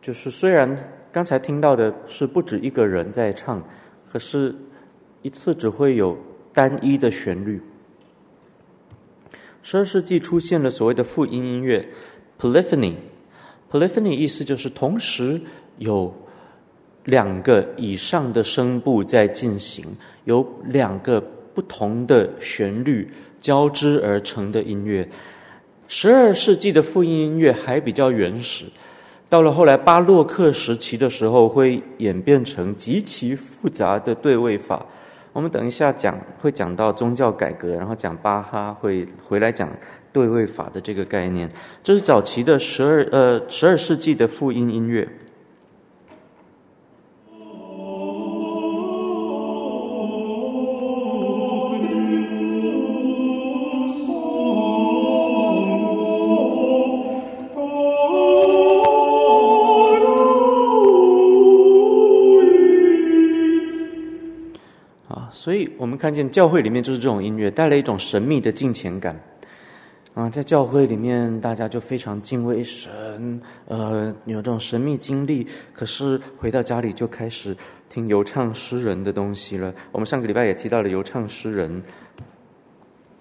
Speaker 2: 就是虽然刚才听到的是不止一个人在唱，可是一次只会有单一的旋律。十二世纪出现了所谓的复音音乐，polyphony，polyphony 意思就是同时有两个以上的声部在进行，有两个不同的旋律交织而成的音乐。十二世纪的复音音乐还比较原始，到了后来巴洛克时期的时候，会演变成极其复杂的对位法。我们等一下讲会讲到宗教改革，然后讲巴哈会回来讲对位法的这个概念。这是早期的十二呃十二世纪的复音音乐。看见教会里面就是这种音乐，带来一种神秘的敬虔感。啊，在教会里面，大家就非常敬畏神，呃，有这种神秘经历。可是回到家里就开始听游唱诗人的东西了。我们上个礼拜也提到了游唱诗人，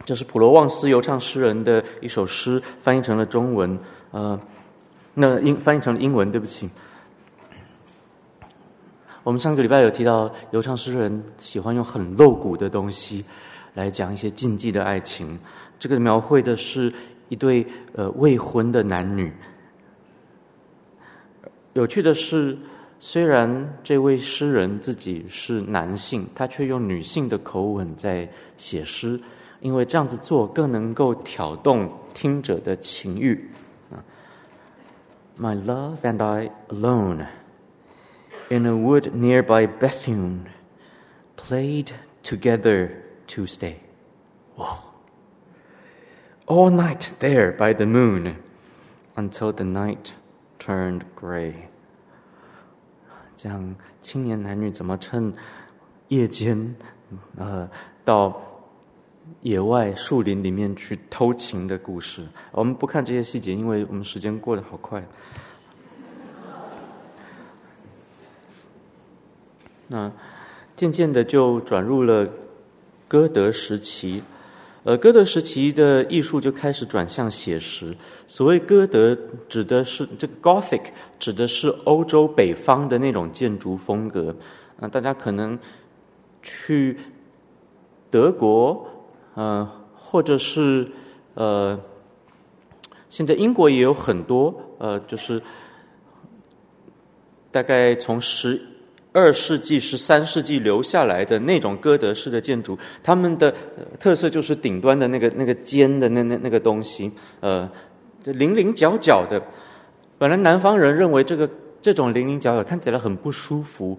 Speaker 2: 就是普罗旺斯游唱诗人的一首诗，翻译成了中文，呃，那英翻译成了英文，对不起。我们上个礼拜有提到，游唱诗人喜欢用很露骨的东西来讲一些禁忌的爱情。这个描绘的是一对呃未婚的男女。有趣的是，虽然这位诗人自己是男性，他却用女性的口吻在写诗，因为这样子做更能够挑动听者的情欲。My love and I alone. In a wood nearby Bethune, played together to stay. All night there by the moon, until the night turned gray. 讲青年男女怎么趁夜间，呃，到野外树林里面去偷情的故事。我们不看这些细节，因为我们时间过得好快。 那渐渐的就转入了歌德时期，呃，歌德时期的艺术就开始转向写实。所谓歌德，指的是这个 Gothic，指的是欧洲北方的那种建筑风格。啊，大家可能去德国，呃，或者是呃，现在英国也有很多，呃，就是大概从十。二世纪、十三世纪留下来的那种哥德式的建筑，他们的特色就是顶端的那个那个尖的那那那个东西，呃，零零角角的。本来南方人认为这个这种零零角角看起来很不舒服，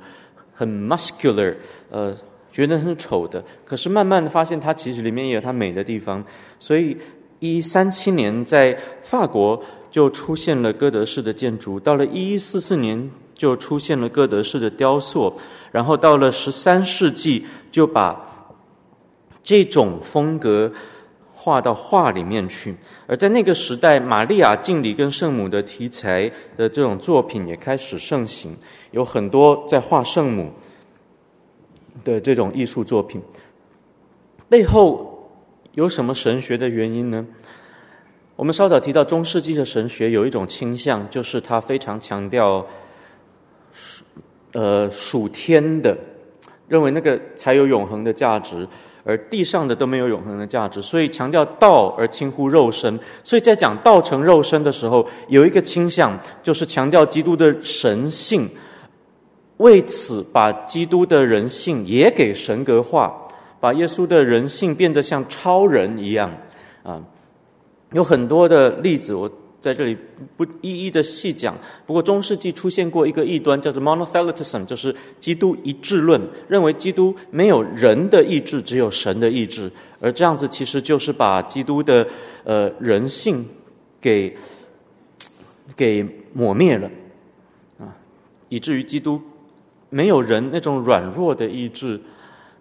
Speaker 2: 很 muscular，呃，觉得很丑的。可是慢慢的发现，它其实里面也有它美的地方。所以一三七年在法国就出现了哥德式的建筑，到了一一四四年。就出现了哥德式的雕塑，然后到了十三世纪，就把这种风格画到画里面去。而在那个时代，玛利亚敬礼跟圣母的题材的这种作品也开始盛行，有很多在画圣母的这种艺术作品。背后有什么神学的原因呢？我们稍早提到中世纪的神学有一种倾向，就是他非常强调。呃，属天的认为那个才有永恒的价值，而地上的都没有永恒的价值，所以强调道而轻忽肉身。所以在讲道成肉身的时候，有一个倾向，就是强调基督的神性，为此把基督的人性也给神格化，把耶稣的人性变得像超人一样啊，有很多的例子我。在这里不一一的细讲，不过中世纪出现过一个异端，叫做 Monothelitism，就是基督一致论，认为基督没有人的意志，只有神的意志，而这样子其实就是把基督的呃人性给给抹灭了啊，以至于基督没有人那种软弱的意志。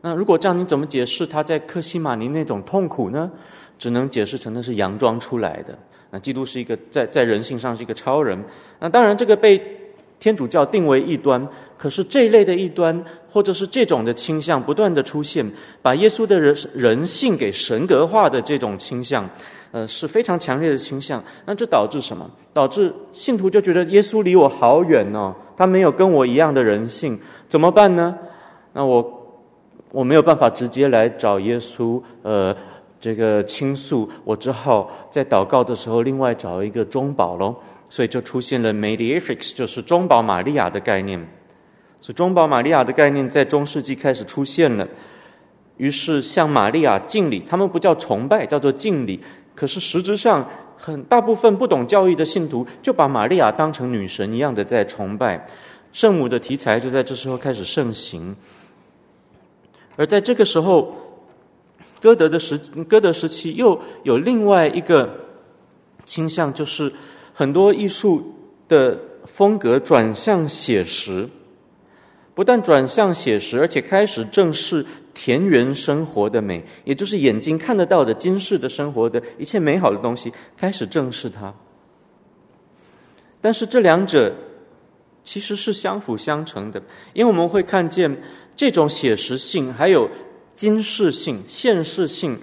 Speaker 2: 那如果这样，你怎么解释他在克西马尼那种痛苦呢？只能解释成那是佯装出来的。那基督是一个在在人性上是一个超人，那当然这个被天主教定为异端。可是这一类的异端，或者是这种的倾向不断的出现，把耶稣的人人性给神格化的这种倾向，呃，是非常强烈的倾向。那这导致什么？导致信徒就觉得耶稣离我好远哦，他没有跟我一样的人性，怎么办呢？那我我没有办法直接来找耶稣，呃，这个倾诉，我只好在祷告的时候另外找一个中保喽。所以就出现了 mediatrix，就是中保玛利亚的概念。所以中保玛利亚的概念在中世纪开始出现了，于是向玛利亚敬礼，他们不叫崇拜，叫做敬礼。可是实质上，很大部分不懂教义的信徒就把玛利亚当成女神一样的在崇拜。圣母的题材就在这时候开始盛行。而在这个时候，歌德的时歌德时期又有另外一个倾向，就是很多艺术的风格转向写实。不但转向写实，而且开始正视田园生活的美，也就是眼睛看得到的今世的生活的一切美好的东西，开始正视它。但是这两者其实是相辅相成的，因为我们会看见这种写实性，还有今世性、现世性，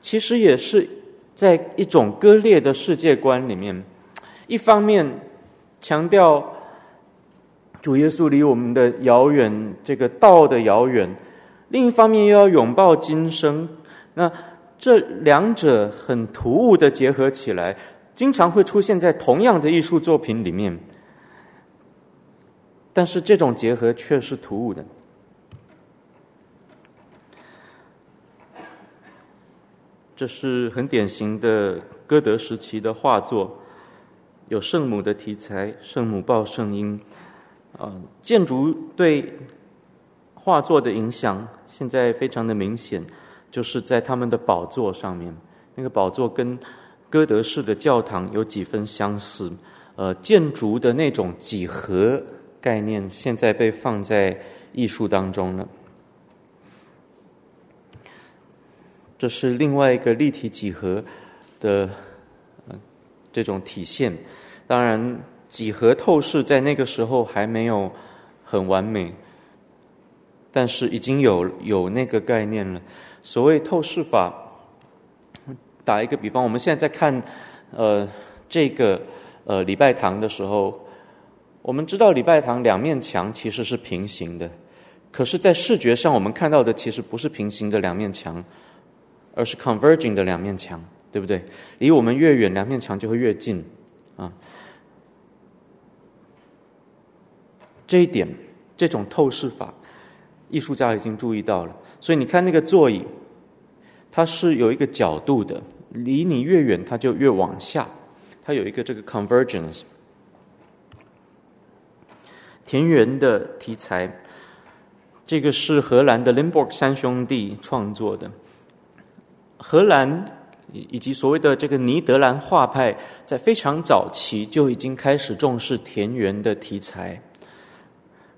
Speaker 2: 其实也是在一种割裂的世界观里面，一方面强调。主耶稣离我们的遥远，这个道的遥远；另一方面又要拥抱今生。那这两者很突兀的结合起来，经常会出现在同样的艺术作品里面。但是这种结合却是突兀的。这是很典型的歌德时期的画作，有圣母的题材，圣母抱圣婴。啊，建筑对画作的影响现在非常的明显，就是在他们的宝座上面，那个宝座跟歌德式的教堂有几分相似。呃，建筑的那种几何概念，现在被放在艺术当中了。这是另外一个立体几何的这种体现，当然。几何透视在那个时候还没有很完美，但是已经有有那个概念了。所谓透视法，打一个比方，我们现在在看呃这个呃礼拜堂的时候，我们知道礼拜堂两面墙其实是平行的，可是，在视觉上我们看到的其实不是平行的两面墙，而是 converging 的两面墙，对不对？离我们越远，两面墙就会越近啊。这一点，这种透视法，艺术家已经注意到了。所以你看那个座椅，它是有一个角度的，离你越远，它就越往下。它有一个这个 convergence。田园的题材，这个是荷兰的 Limburg 三兄弟创作的。荷兰以及所谓的这个尼德兰画派，在非常早期就已经开始重视田园的题材。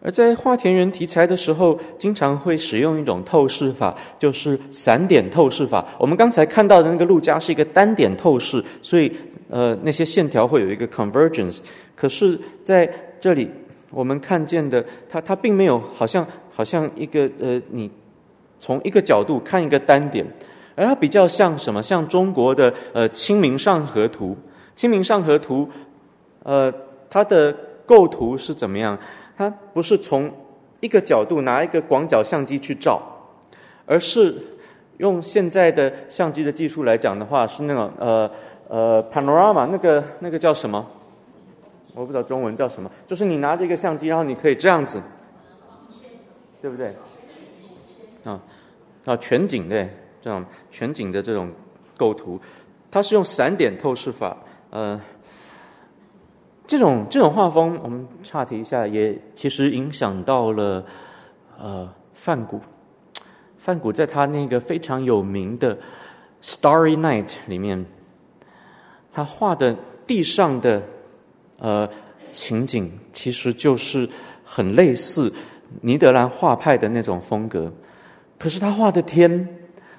Speaker 2: 而在画田园题材的时候，经常会使用一种透视法，就是散点透视法。我们刚才看到的那个路加是一个单点透视，所以呃那些线条会有一个 convergence。可是在这里我们看见的，它它并没有好像好像一个呃你从一个角度看一个单点，而它比较像什么？像中国的呃《清明上河图》。《清明上河图》呃它的构图是怎么样？它不是从一个角度拿一个广角相机去照，而是用现在的相机的技术来讲的话，是那种呃呃 panorama 那个那个叫什么？我不知道中文叫什么，就是你拿这个相机，然后你可以这样子，对不对？啊啊全景的这种全景的这种构图，它是用散点透视法，呃。这种这种画风，我们岔题一下，也其实影响到了呃梵谷。梵谷在他那个非常有名的《Starry Night》里面，他画的地上的呃情景，其实就是很类似尼德兰画派的那种风格。可是他画的天，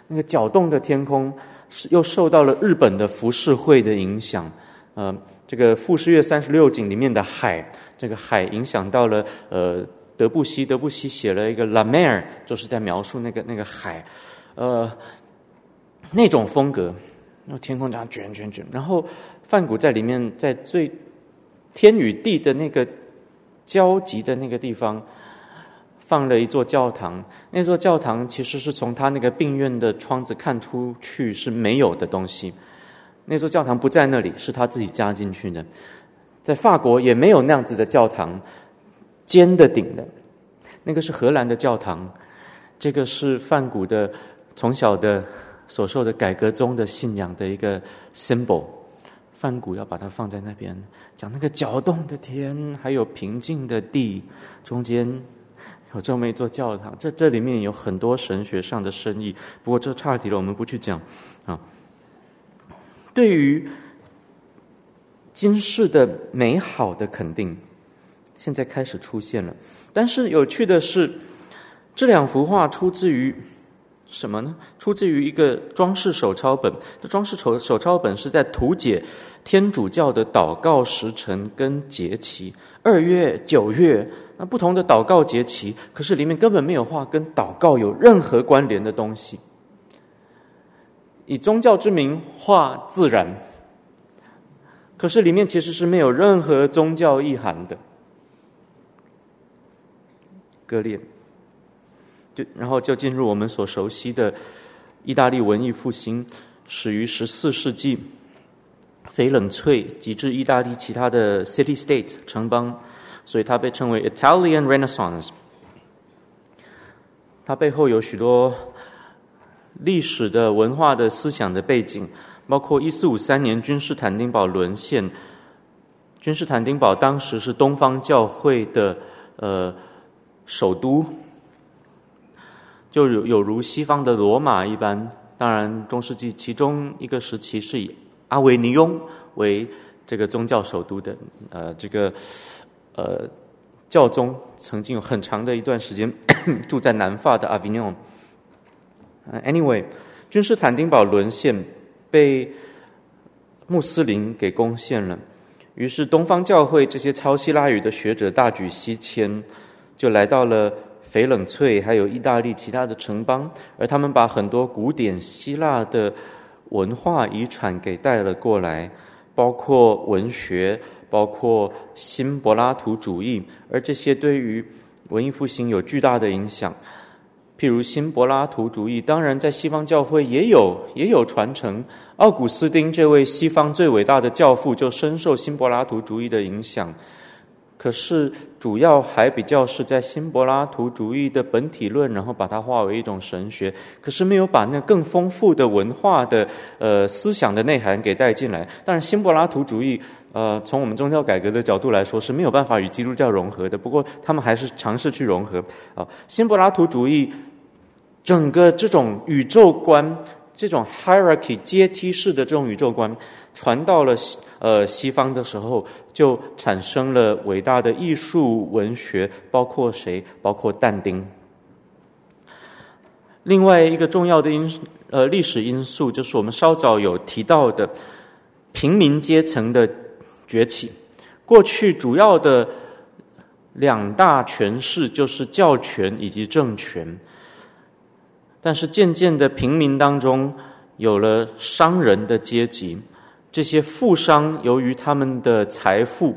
Speaker 2: 那个搅动的天空，是又受到了日本的浮世绘的影响，呃。这个《富士月三十六景》里面的海，这个海影响到了呃德布西，德布西写了一个《La Mer》，就是在描述那个那个海，呃，那种风格，那天空这样卷卷卷，然后梵谷在里面，在最天与地的那个交集的那个地方。放了一座教堂，那座教堂其实是从他那个病院的窗子看出去是没有的东西。那座教堂不在那里，是他自己加进去的。在法国也没有那样子的教堂，尖的顶的，那个是荷兰的教堂。这个是梵谷的从小的所受的改革宗的信仰的一个 symbol。梵谷要把它放在那边，讲那个搅动的天，还有平静的地中间。有这么一座教堂，这这里面有很多神学上的深意。不过这岔题了，我们不去讲啊。对于今世的美好的肯定，现在开始出现了。但是有趣的是，这两幅画出自于什么呢？出自于一个装饰手抄本。这装饰手手抄本是在图解天主教的祷告时辰跟节期，二月、九月。不同的祷告节期，可是里面根本没有画跟祷告有任何关联的东西。以宗教之名画自然，可是里面其实是没有任何宗教意涵的。割裂，就然后就进入我们所熟悉的意大利文艺复兴，始于十四世纪，翡冷翠及至意大利其他的 city state 城邦。所以它被称为 Italian Renaissance。它背后有许多历史的文化的思想的背景，包括一四五三年君士坦丁堡沦陷。君士坦丁堡当时是东方教会的呃首都，就有有如西方的罗马一般。当然，中世纪其中一个时期是以阿维尼翁为这个宗教首都的，呃，这个。呃，教宗曾经有很长的一段时间住在南法的阿维尼翁。Anyway，君士坦丁堡沦陷，被穆斯林给攻陷了。于是东方教会这些超希腊语的学者大举西迁，就来到了翡冷翠，还有意大利其他的城邦，而他们把很多古典希腊的文化遗产给带了过来，包括文学。包括新柏拉图主义，而这些对于文艺复兴有巨大的影响。譬如新柏拉图主义，当然在西方教会也有也有传承。奥古斯丁这位西方最伟大的教父，就深受新柏拉图主义的影响。可是，主要还比较是在新柏拉图主义的本体论，然后把它化为一种神学。可是没有把那更丰富的文化的呃思想的内涵给带进来。但是，新柏拉图主义呃从我们宗教改革的角度来说是没有办法与基督教融合的。不过他们还是尝试去融合啊。新柏拉图主义整个这种宇宙观，这种 hierarchy 阶梯式的这种宇宙观。传到了西呃西方的时候，就产生了伟大的艺术文学，包括谁？包括但丁。另外一个重要的因呃历史因素，就是我们稍早有提到的平民阶层的崛起。过去主要的两大权势就是教权以及政权，但是渐渐的平民当中有了商人的阶级。这些富商由于他们的财富，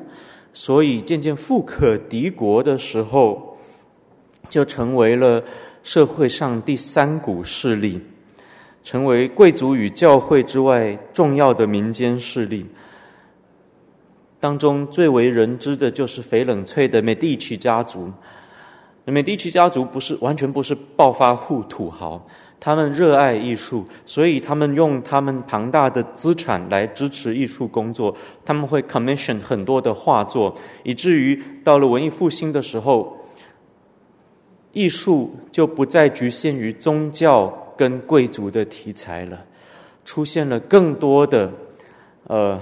Speaker 2: 所以渐渐富可敌国的时候，就成为了社会上第三股势力，成为贵族与教会之外重要的民间势力。当中最为人知的就是翡冷翠的美第奇家族。美第奇家族不是完全不是暴发户土豪。他们热爱艺术，所以他们用他们庞大的资产来支持艺术工作。他们会 commission 很多的画作，以至于到了文艺复兴的时候，艺术就不再局限于宗教跟贵族的题材了，出现了更多的呃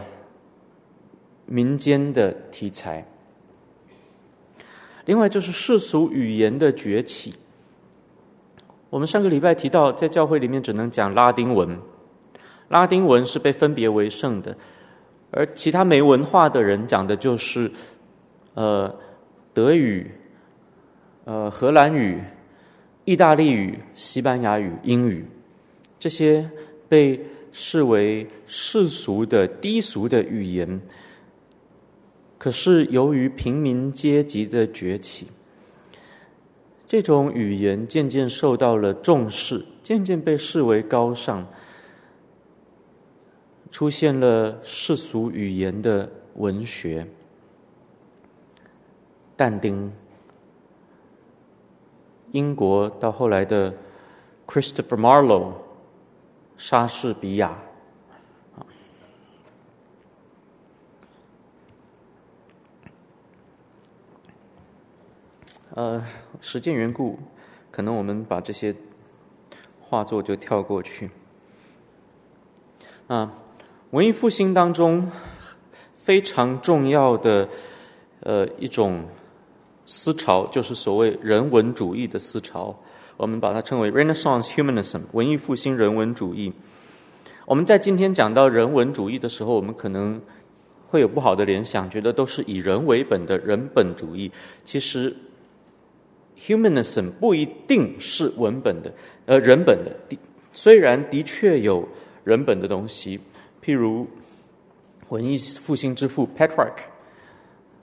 Speaker 2: 民间的题材。另外就是世俗语言的崛起。我们上个礼拜提到，在教会里面只能讲拉丁文，拉丁文是被分别为圣的，而其他没文化的人讲的就是，呃，德语、呃，荷兰语、意大利语、西班牙语、英语，这些被视为世俗的低俗的语言。可是由于平民阶级的崛起，这种语言渐渐受到了重视，渐渐被视为高尚。出现了世俗语言的文学，但丁，英国到后来的 Christopher Marlowe，莎士比亚，呃，时间缘故，可能我们把这些画作就跳过去，啊。文艺复兴当中非常重要的呃一种思潮，就是所谓人文主义的思潮。我们把它称为 Renaissance Humanism，文艺复兴人文主义。我们在今天讲到人文主义的时候，我们可能会有不好的联想，觉得都是以人为本的人本主义。其实，Humanism 不一定是文本的，呃，人本的。的虽然的确有人本的东西。譬如文艺复兴之父 Petrarch，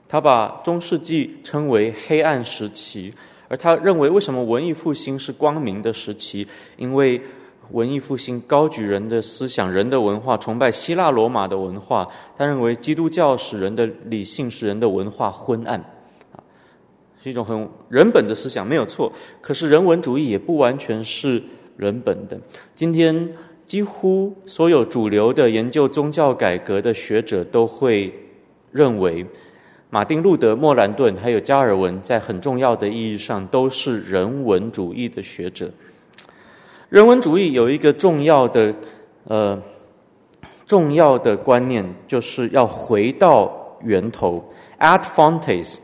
Speaker 2: 他把中世纪称为黑暗时期，而他认为为什么文艺复兴是光明的时期？因为文艺复兴高举人的思想、人的文化，崇拜希腊罗马的文化。他认为基督教使人的理性，使人的文化昏暗，是一种很人本的思想，没有错。可是人文主义也不完全是人本的。今天。几乎所有主流的研究宗教改革的学者都会认为，马丁·路德、莫兰顿还有加尔文在很重要的意义上都是人文主义的学者。人文主义有一个重要的呃重要的观念，就是要回到源头，ad fontes，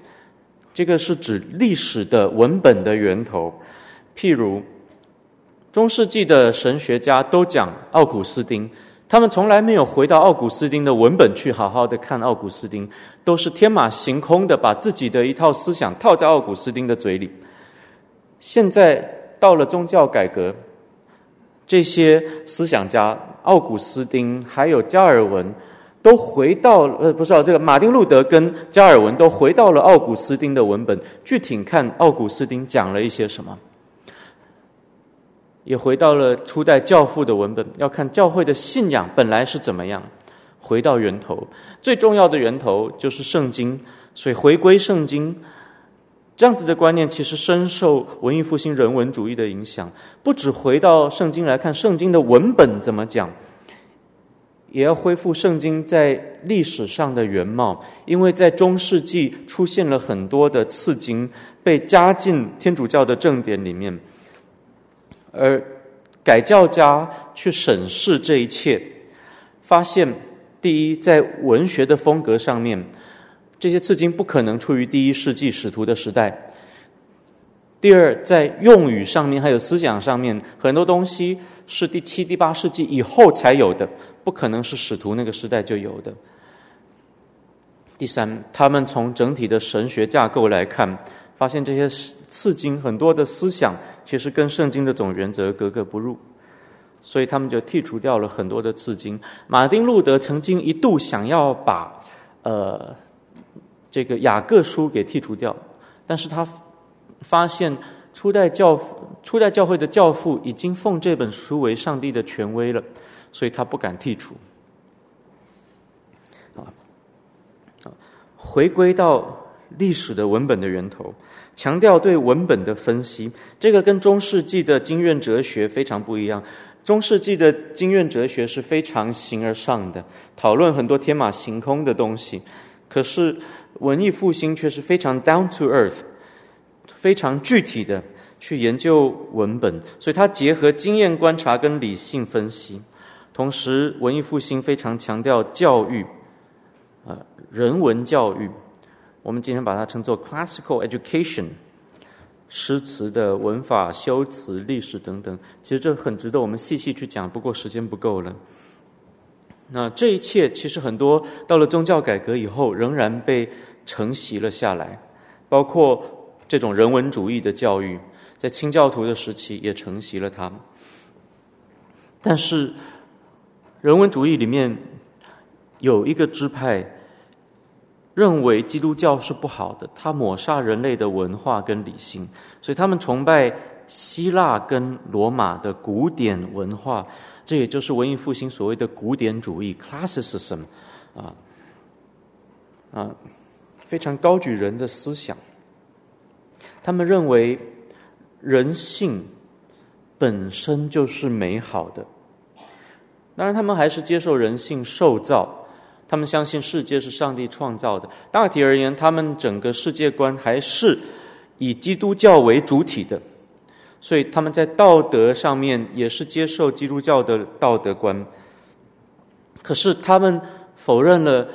Speaker 2: 这个是指历史的文本的源头，譬如。中世纪的神学家都讲奥古斯丁，他们从来没有回到奥古斯丁的文本去好好的看奥古斯丁，都是天马行空的把自己的一套思想套在奥古斯丁的嘴里。现在到了宗教改革，这些思想家奥古斯丁还有加尔文都回到呃，不是啊，这个马丁路德跟加尔文都回到了奥古斯丁的文本，具体看奥古斯丁讲了一些什么。也回到了初代教父的文本，要看教会的信仰本来是怎么样，回到源头，最重要的源头就是圣经，所以回归圣经，这样子的观念其实深受文艺复兴人文主义的影响。不只回到圣经来看圣经的文本怎么讲，也要恢复圣经在历史上的原貌，因为在中世纪出现了很多的次经，被加进天主教的正典里面。而改教家去审视这一切，发现第一，在文学的风格上面，这些次经不可能出于第一世纪使徒的时代；第二，在用语上面还有思想上面，很多东西是第七、第八世纪以后才有的，不可能是使徒那个时代就有的；第三，他们从整体的神学架构来看，发现这些次经很多的思想其实跟圣经的总原则格格不入，所以他们就剔除掉了很多的次经。马丁路德曾经一度想要把呃这个雅各书给剔除掉，但是他发现初代教初代教会的教父已经奉这本书为上帝的权威了，所以他不敢剔除。啊啊，回归到历史的文本的源头。强调对文本的分析，这个跟中世纪的经院哲学非常不一样。中世纪的经院哲学是非常形而上的，讨论很多天马行空的东西。可是文艺复兴却是非常 down to earth，非常具体的去研究文本。所以它结合经验观察跟理性分析。同时，文艺复兴非常强调教育，呃，人文教育。我们今天把它称作 classical education，诗词的文法、修辞、历史等等，其实这很值得我们细细去讲。不过时间不够了。那这一切其实很多到了宗教改革以后，仍然被承袭了下来，包括这种人文主义的教育，在清教徒的时期也承袭了它。但是，人文主义里面有一个支派认为基督教是不好的，它抹杀人类的文化跟理性，所以他们崇拜希腊跟罗马的古典文化。这也就是文艺复兴所谓的古典主义 （classicism） 啊啊，非常高举人的思想。他们认为人性本身就是美好的，当然，他们还是接受人性受造。他们相信世界是上帝创造的。大体而言，他们整个世界观还是以基督教为主体的。所以他们在道德上面也是接受基督教的道德观，可是他们否认了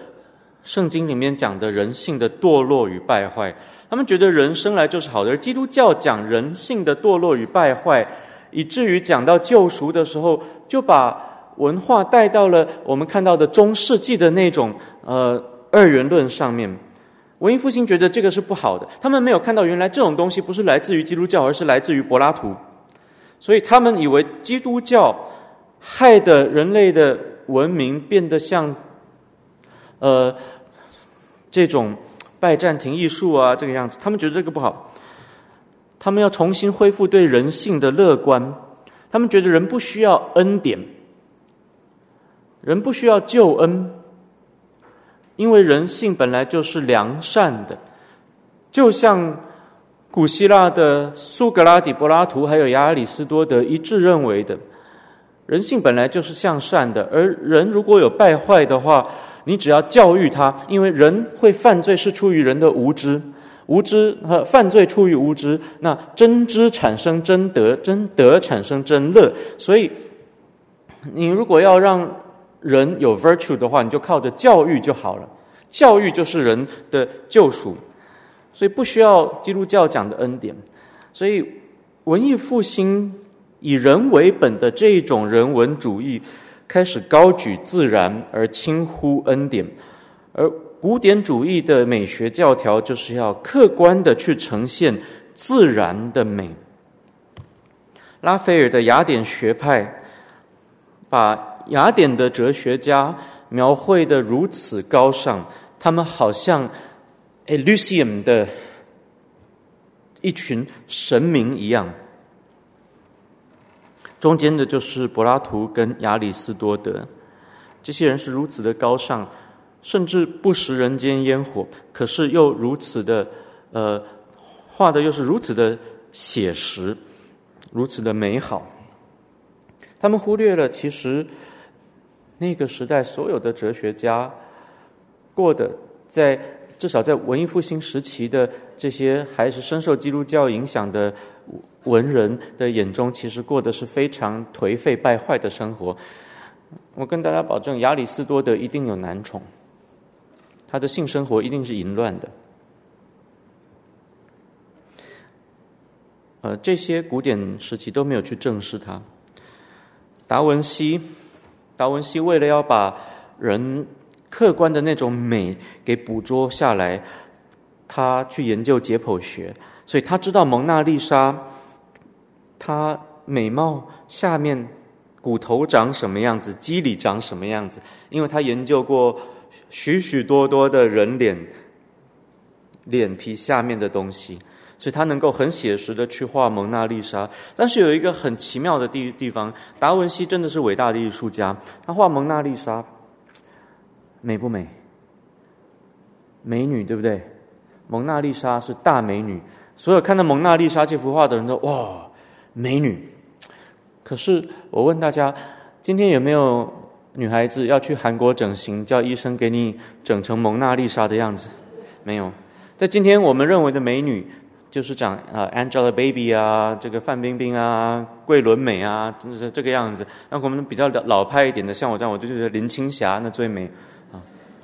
Speaker 2: 圣经里面讲的人性的堕落与败坏。他们觉得人生来就是好的，而基督教讲人性的堕落与败坏，以至于讲到救赎的时候，就把文化带到了我们看到的中世纪的那种呃二元论上面。文艺复兴觉得这个是不好的，他们没有看到原来这种东西不是来自于基督教，而是来自于柏拉图，所以他们以为基督教害得人类的文明变得像，呃，这种拜占庭艺术啊这个样子，他们觉得这个不好，他们要重新恢复对人性的乐观，他们觉得人不需要恩典，人不需要救恩。因为人性本来就是良善的，就像古希腊的苏格拉底、柏拉图还有亚里士多德一致认为的，人性本来就是向善的。而人如果有败坏的话，你只要教育他，因为人会犯罪是出于人的无知，无知和犯罪出于无知。那真知产生真德，真德产生真乐。所以，你如果要让人有 virtue 的话，你就靠着教育就好了。教育就是人的救赎，所以不需要基督教讲的恩典。所以文艺复兴以人为本的这一种人文主义，开始高举自然而轻忽恩典，而古典主义的美学教条就是要客观的去呈现自然的美。拉斐尔的雅典学派把。雅典的哲学家描绘的如此高尚，他们好像 Elysium 的一群神明一样。中间的就是柏拉图跟亚里士多德，这些人是如此的高尚，甚至不食人间烟火，可是又如此的呃，画的又是如此的写实，如此的美好。他们忽略了其实。那个时代，所有的哲学家过的，在至少在文艺复兴时期的这些还是深受基督教影响的文人的眼中，其实过的是非常颓废败坏的生活。我跟大家保证，亚里士多德一定有男宠，他的性生活一定是淫乱的。呃，这些古典时期都没有去正视他。达文西。达文西为了要把人客观的那种美给捕捉下来，他去研究解剖学，所以他知道蒙娜丽莎，她美貌下面骨头长什么样子，肌理长什么样子，因为他研究过许许多多的人脸脸皮下面的东西。所以他能够很写实的去画蒙娜丽莎，但是有一个很奇妙的地地方，达文西真的是伟大的艺术家。他画蒙娜丽莎，美不美？美女，对不对？蒙娜丽莎是大美女，所有看到蒙娜丽莎这幅画的人都哇，美女。可是我问大家，今天有没有女孩子要去韩国整形，叫医生给你整成蒙娜丽莎的样子？没有。在今天我们认为的美女。就是长啊，Angelababy 啊，这个范冰冰啊，桂纶镁啊，就是这个样子。那我们比较老派一点的，像我这样，我就觉得林青霞那最美啊。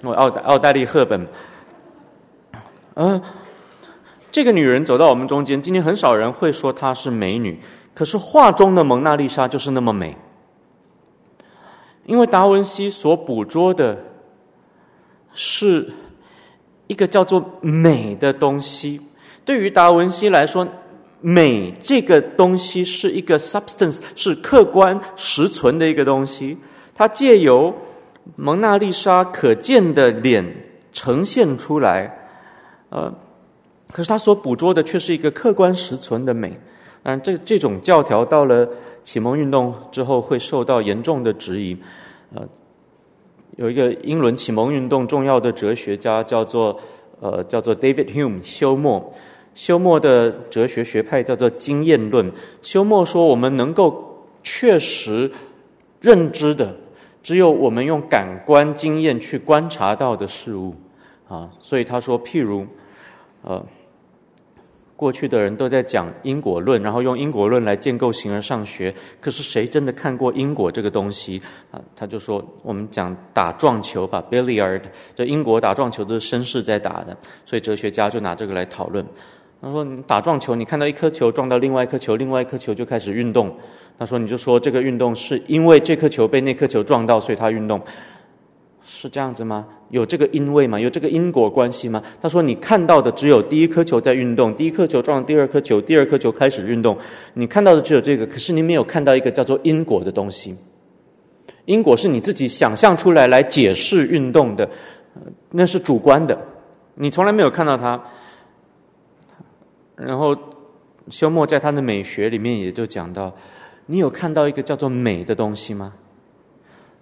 Speaker 2: 我奥奥黛丽·赫本，嗯，这个女人走到我们中间，今天很少人会说她是美女，可是画中的蒙娜丽莎就是那么美。因为达文西所捕捉的是一个叫做美的东西。对于达文西来说，美这个东西是一个 substance，是客观实存的一个东西。它借由蒙娜丽莎可见的脸呈现出来，呃，可是他所捕捉的却是一个客观实存的美。但，这这种教条到了启蒙运动之后会受到严重的质疑。呃，有一个英伦启蒙运动重要的哲学家叫做呃叫做 David Hume 休谟。休谟的哲学学派叫做经验论。休谟说，我们能够确实认知的，只有我们用感官经验去观察到的事物啊。所以他说，譬如，呃，过去的人都在讲因果论，然后用因果论来建构形而上学。可是谁真的看过因果这个东西啊？他就说，我们讲打撞球吧，billiard，这英国打撞球都是绅士在打的，所以哲学家就拿这个来讨论。他说：“你打撞球，你看到一颗球撞到另外一颗球，另外一颗球就开始运动。他说，你就说这个运动是因为这颗球被那颗球撞到，所以它运动，是这样子吗？有这个因为吗？有这个因果关系吗？”他说：“你看到的只有第一颗球在运动，第一颗球撞第二颗球，第二颗球开始运动。你看到的只有这个，可是你没有看到一个叫做因果的东西。因果是你自己想象出来来解释运动的，那是主观的，你从来没有看到它。”然后，休谟在他的美学里面也就讲到：你有看到一个叫做美的东西吗？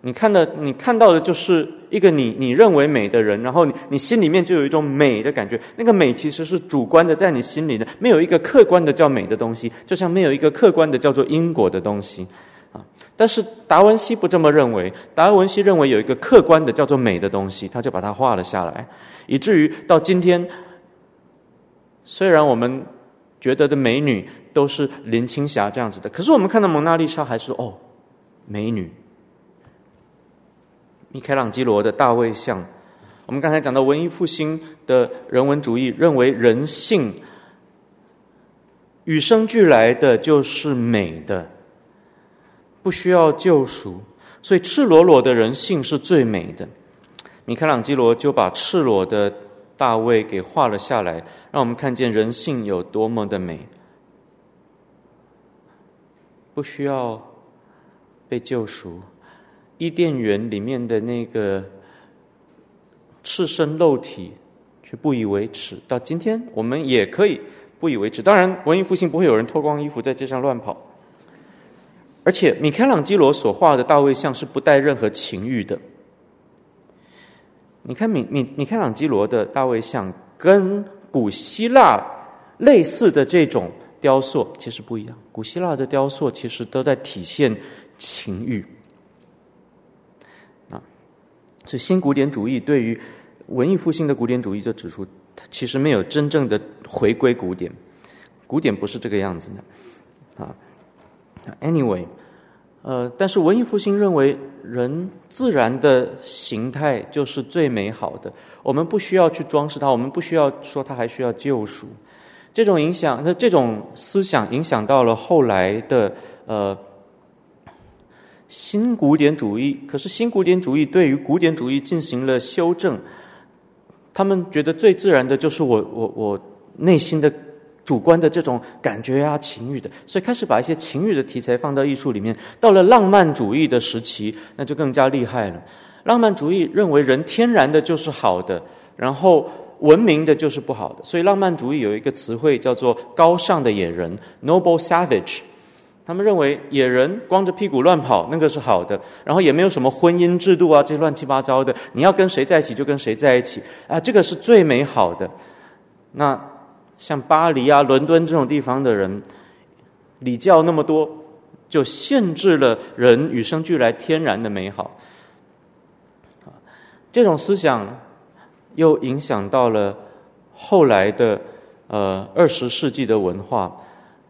Speaker 2: 你看的，你看到的就是一个你你认为美的人，然后你你心里面就有一种美的感觉。那个美其实是主观的，在你心里的，没有一个客观的叫美的东西，就像没有一个客观的叫做因果的东西啊。但是达文西不这么认为，达文西认为有一个客观的叫做美的东西，他就把它画了下来，以至于到今天。虽然我们觉得的美女都是林青霞这样子的，可是我们看到蒙娜丽莎还是哦，美女。米开朗基罗的大卫像，我们刚才讲到文艺复兴的人文主义认为人性与生俱来的就是美的，不需要救赎，所以赤裸裸的人性是最美的。米开朗基罗就把赤裸的。大卫给画了下来，让我们看见人性有多么的美，不需要被救赎。伊甸园里面的那个赤身露体，却不以为耻。到今天，我们也可以不以为耻。当然，文艺复兴不会有人脱光衣服在街上乱跑，而且米开朗基罗所画的大卫像是不带任何情欲的。你看米米米开朗基罗的大卫像，跟古希腊类似的这种雕塑其实不一样。古希腊的雕塑其实都在体现情欲，所以新古典主义对于文艺复兴的古典主义就指出，它其实没有真正的回归古典，古典不是这个样子的啊。Anyway。呃，但是文艺复兴认为人自然的形态就是最美好的，我们不需要去装饰它，我们不需要说它还需要救赎。这种影响，那这种思想影响到了后来的呃新古典主义。可是新古典主义对于古典主义进行了修正，他们觉得最自然的就是我我我内心的。主观的这种感觉啊，情欲的，所以开始把一些情欲的题材放到艺术里面。到了浪漫主义的时期，那就更加厉害了。浪漫主义认为人天然的就是好的，然后文明的就是不好的。所以浪漫主义有一个词汇叫做“高尚的野人 ”（noble savage）。他们认为野人光着屁股乱跑，那个是好的，然后也没有什么婚姻制度啊，这些乱七八糟的。你要跟谁在一起就跟谁在一起啊，这个是最美好的。那。像巴黎啊、伦敦这种地方的人，礼教那么多，就限制了人与生俱来天然的美好。这种思想又影响到了后来的呃二十世纪的文化，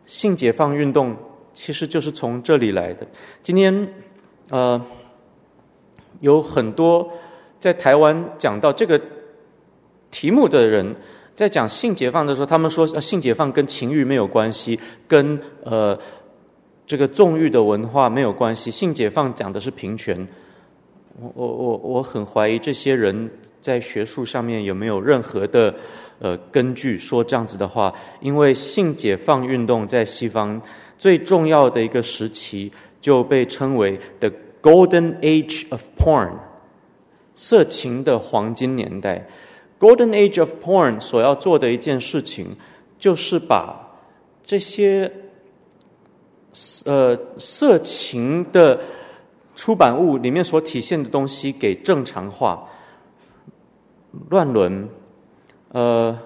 Speaker 2: 性解放运动其实就是从这里来的。今天呃有很多在台湾讲到这个题目的人。在讲性解放的时候，他们说性解放跟情欲没有关系，跟呃这个纵欲的文化没有关系。性解放讲的是平权，我我我我很怀疑这些人在学术上面有没有任何的呃根据说这样子的话，因为性解放运动在西方最重要的一个时期就被称为 The Golden Age of Porn，色情的黄金年代。Golden Age of Porn 所要做的一件事情，就是把这些呃色情的。出版物里面所体现的东西给正常化，乱伦，呃，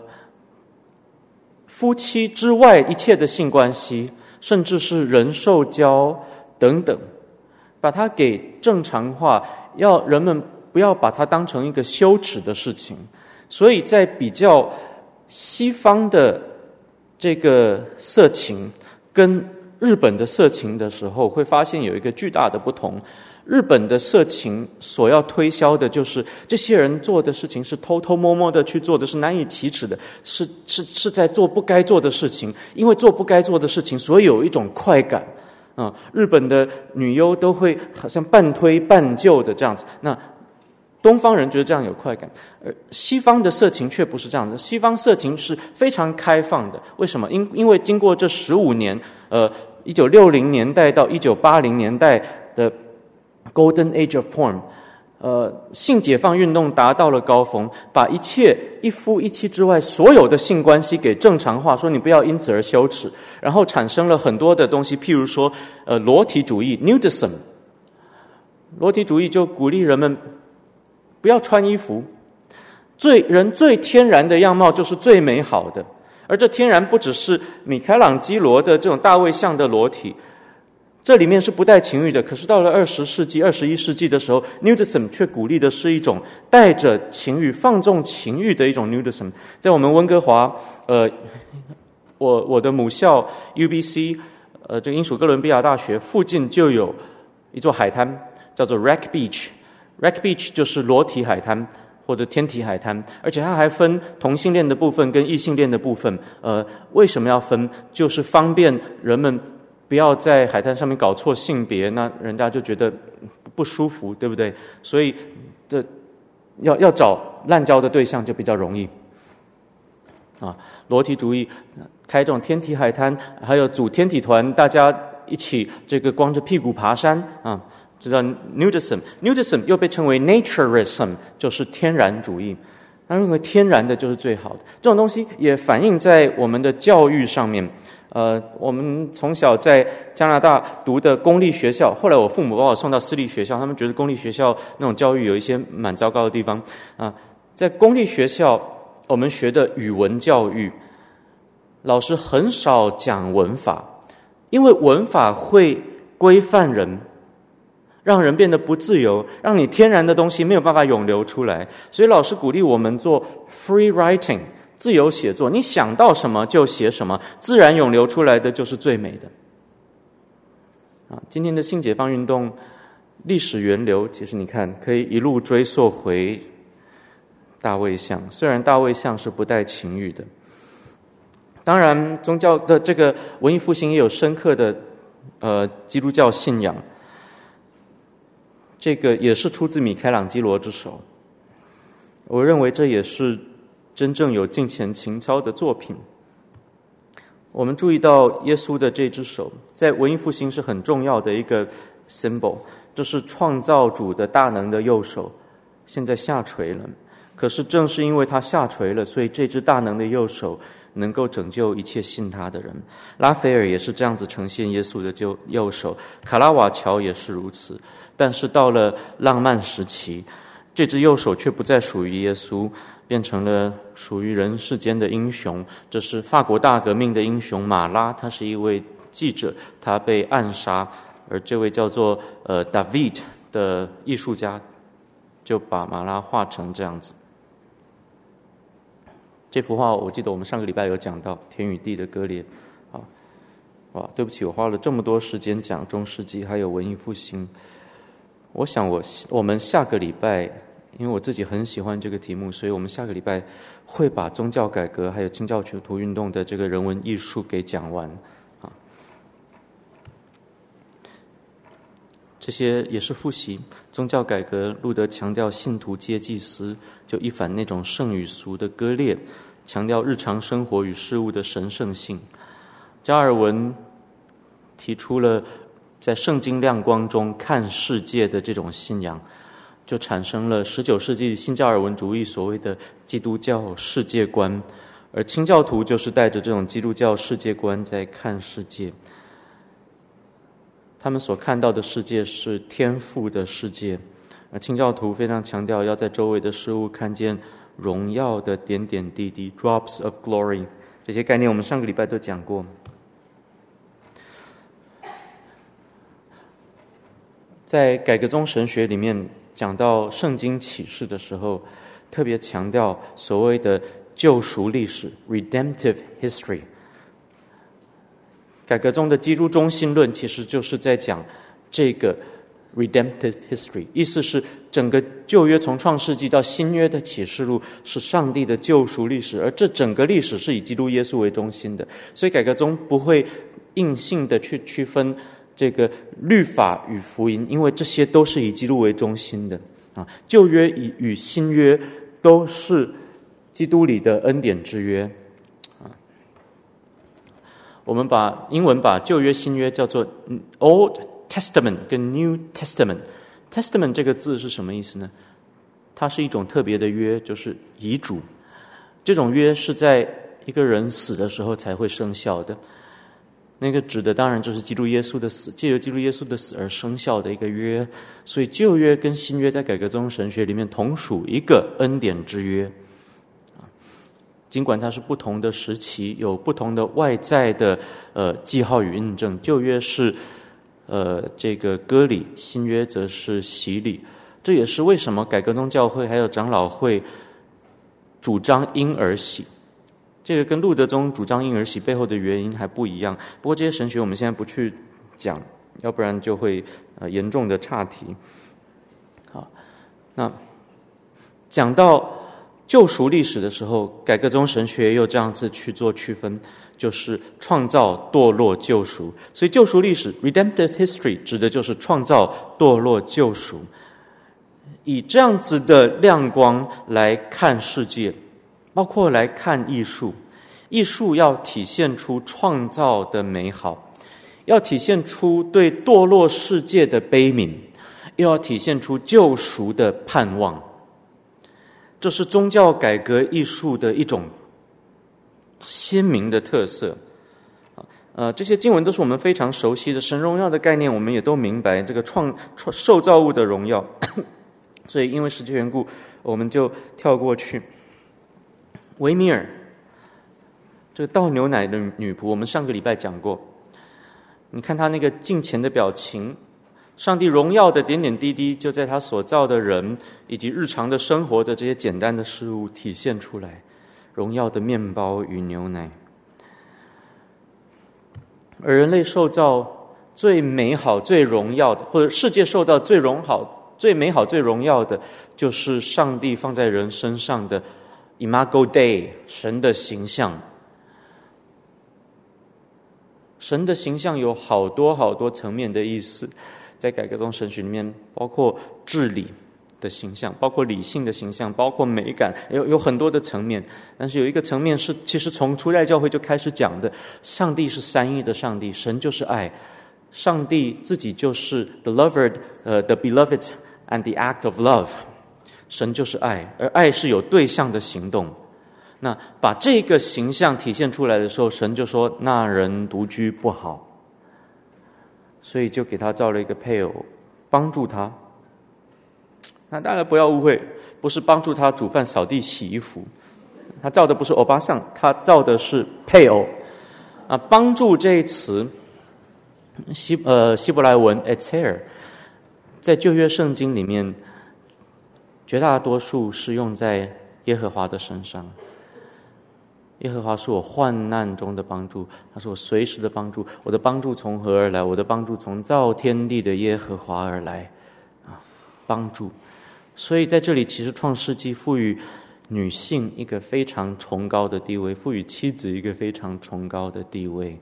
Speaker 2: 夫妻之外一切的性关系，甚至是人兽交等等，把它给正常化，要人们不要把它当成一个羞耻的事情。所以在比较西方的这个色情跟日本的色情的时候，会发现有一个巨大的不同。日本的色情所要推销的就是这些人做的事情是偷偷摸摸的去做的，是难以启齿的，是是是在做不该做的事情。因为做不该做的事情，所以有一种快感啊。日本的女优都会好像半推半就的这样子。那东方人觉得这样有快感，而西方的色情却不是这样子。西方色情是非常开放的。为什么？因因为经过这十五年，呃。一九六零年代到一九八零年代的 Golden Age of Porn，呃，性解放运动达到了高峰，把一切一夫一妻之外所有的性关系给正常化，说你不要因此而羞耻，然后产生了很多的东西，譬如说，呃，裸体主义 （Nudism），裸体主义就鼓励人们不要穿衣服，最人最天然的样貌就是最美好的。而这天然不只是米开朗基罗的这种大卫像的裸体，这里面是不带情欲的。可是到了二十世纪、二十一世纪的时候，nudism 却鼓励的是一种带着情欲、放纵情欲的一种 nudism。在我们温哥华，呃，我我的母校 UBC，呃，这个英属哥伦比亚大学附近就有一座海滩，叫做 Rack Beach，Rack Beach 就是裸体海滩。或者天体海滩，而且它还分同性恋的部分跟异性恋的部分。呃，为什么要分？就是方便人们不要在海滩上面搞错性别，那人家就觉得不舒服，对不对？所以这要要找滥交的对象就比较容易。啊，裸体主义开这种天体海滩，还有组天体团，大家一起这个光着屁股爬山啊。知道 nudism，nudism 又被称为 naturism，就是天然主义。他认为天然的就是最好的。这种东西也反映在我们的教育上面。呃，我们从小在加拿大读的公立学校，后来我父母把我送到私立学校，他们觉得公立学校那种教育有一些蛮糟糕的地方。啊、在公立学校，我们学的语文教育，老师很少讲文法，因为文法会规范人。让人变得不自由，让你天然的东西没有办法涌流出来。所以老师鼓励我们做 free writing，自由写作。你想到什么就写什么，自然涌流出来的就是最美的。啊，今天的性解放运动历史源流，其实你看可以一路追溯回大卫像。虽然大卫像是不带情欲的，当然宗教的这个文艺复兴也有深刻的呃基督教信仰。这个也是出自米开朗基罗之手，我认为这也是真正有敬虔情操的作品。我们注意到耶稣的这只手，在文艺复兴是很重要的一个 symbol，就是创造主的大能的右手，现在下垂了。可是正是因为他下垂了，所以这只大能的右手能够拯救一切信他的人。拉斐尔也是这样子呈现耶稣的右右手，卡拉瓦乔也是如此。但是到了浪漫时期，这只右手却不再属于耶稣，变成了属于人世间的英雄。这是法国大革命的英雄马拉，他是一位记者，他被暗杀，而这位叫做呃 David 的艺术家就把马拉画成这样子。这幅画我记得我们上个礼拜有讲到天与地的割裂。啊，哇，对不起，我花了这么多时间讲中世纪还有文艺复兴。我想我，我我们下个礼拜，因为我自己很喜欢这个题目，所以我们下个礼拜会把宗教改革还有清教徒运动的这个人文艺术给讲完啊。这这些也是复习宗教改革。路德强调信徒皆祭司，就一反那种圣与俗的割裂，强调日常生活与事物的神圣性。加尔文提出了在圣经亮光中看世界的这种信仰，就产生了十九世纪新加尔文主义所谓的基督教世界观，而清教徒就是带着这种基督教世界观在看世界。他们所看到的世界是天赋的世界，而清教徒非常强调要在周围的事物看见荣耀的点点滴滴 （drops of glory）。这些概念我们上个礼拜都讲过。在改革宗神学里面讲到圣经启示的时候，特别强调所谓的救赎历史 （redemptive history）。改革中的基督中心论其实就是在讲这个 redemptive history，意思是整个旧约从创世纪到新约的启示录是上帝的救赎历史，而这整个历史是以基督耶稣为中心的。所以改革中不会硬性的去区分这个律法与福音，因为这些都是以基督为中心的啊。旧约与与新约都是基督里的恩典之约啊。我们把英文把旧约、新约叫做 Old Testament 跟 New Testament。Testament 这个字是什么意思呢？它是一种特别的约，就是遗嘱。这种约是在一个人死的时候才会生效的。那个指的当然就是基督耶稣的死，借由基督耶稣的死而生效的一个约。所以旧约跟新约在改革宗神学里面同属一个恩典之约。尽管它是不同的时期，有不同的外在的呃记号与印证。旧约是呃这个割礼，新约则是洗礼。这也是为什么改革宗教会还有长老会主张婴儿洗。这个跟路德宗主张婴儿洗背后的原因还不一样。不过这些神学我们现在不去讲，要不然就会呃严重的岔题。好，那讲到。救赎历史的时候，改革宗神学又这样子去做区分，就是创造、堕落、救赎。所以，救赎历史 （redemptive history） 指的就是创造、堕落、救赎。以这样子的亮光来看世界，包括来看艺术。艺术要体现出创造的美好，要体现出对堕落世界的悲悯，又要体现出救赎的盼望。这是宗教改革艺术的一种鲜明的特色，啊，呃，这些经文都是我们非常熟悉的神荣耀的概念，我们也都明白这个创创受造物的荣耀，所以因为时间缘故，我们就跳过去。维米尔，这个倒牛奶的女仆，我们上个礼拜讲过，你看她那个敬虔的表情。上帝荣耀的点点滴滴，就在他所造的人以及日常的生活的这些简单的事物体现出来。荣耀的面包与牛奶，而人类受造最美好、最荣耀的，或者世界受到最荣好、最美好、最荣耀的，就是上帝放在人身上的 Imago Dei，神的形象。神的形象有好多好多层面的意思。在改革宗神学里面，包括治理的形象，包括理性的形象，包括美感，有有很多的层面。但是有一个层面是，其实从初代教会就开始讲的：上帝是三一的上帝，神就是爱，上帝自己就是 the lover，呃，the beloved and the act of love，神就是爱，而爱是有对象的行动。那把这个形象体现出来的时候，神就说：那人独居不好。所以就给他造了一个配偶，帮助他。那当然不要误会，不是帮助他煮饭、扫地、洗衣服。他造的不是欧巴桑，他造的是配偶。啊，帮助这一词，希呃希伯来文 etzer，在旧约圣经里面，绝大多数是用在耶和华的身上。耶和华是我患难中的帮助，他是我随时的帮助。我的帮助从何而来？我的帮助从造天地的耶和华而来。啊，帮助。所以在这里，其实创世纪赋予女性一个非常崇高的地位，赋予妻子一个非常崇高的地位。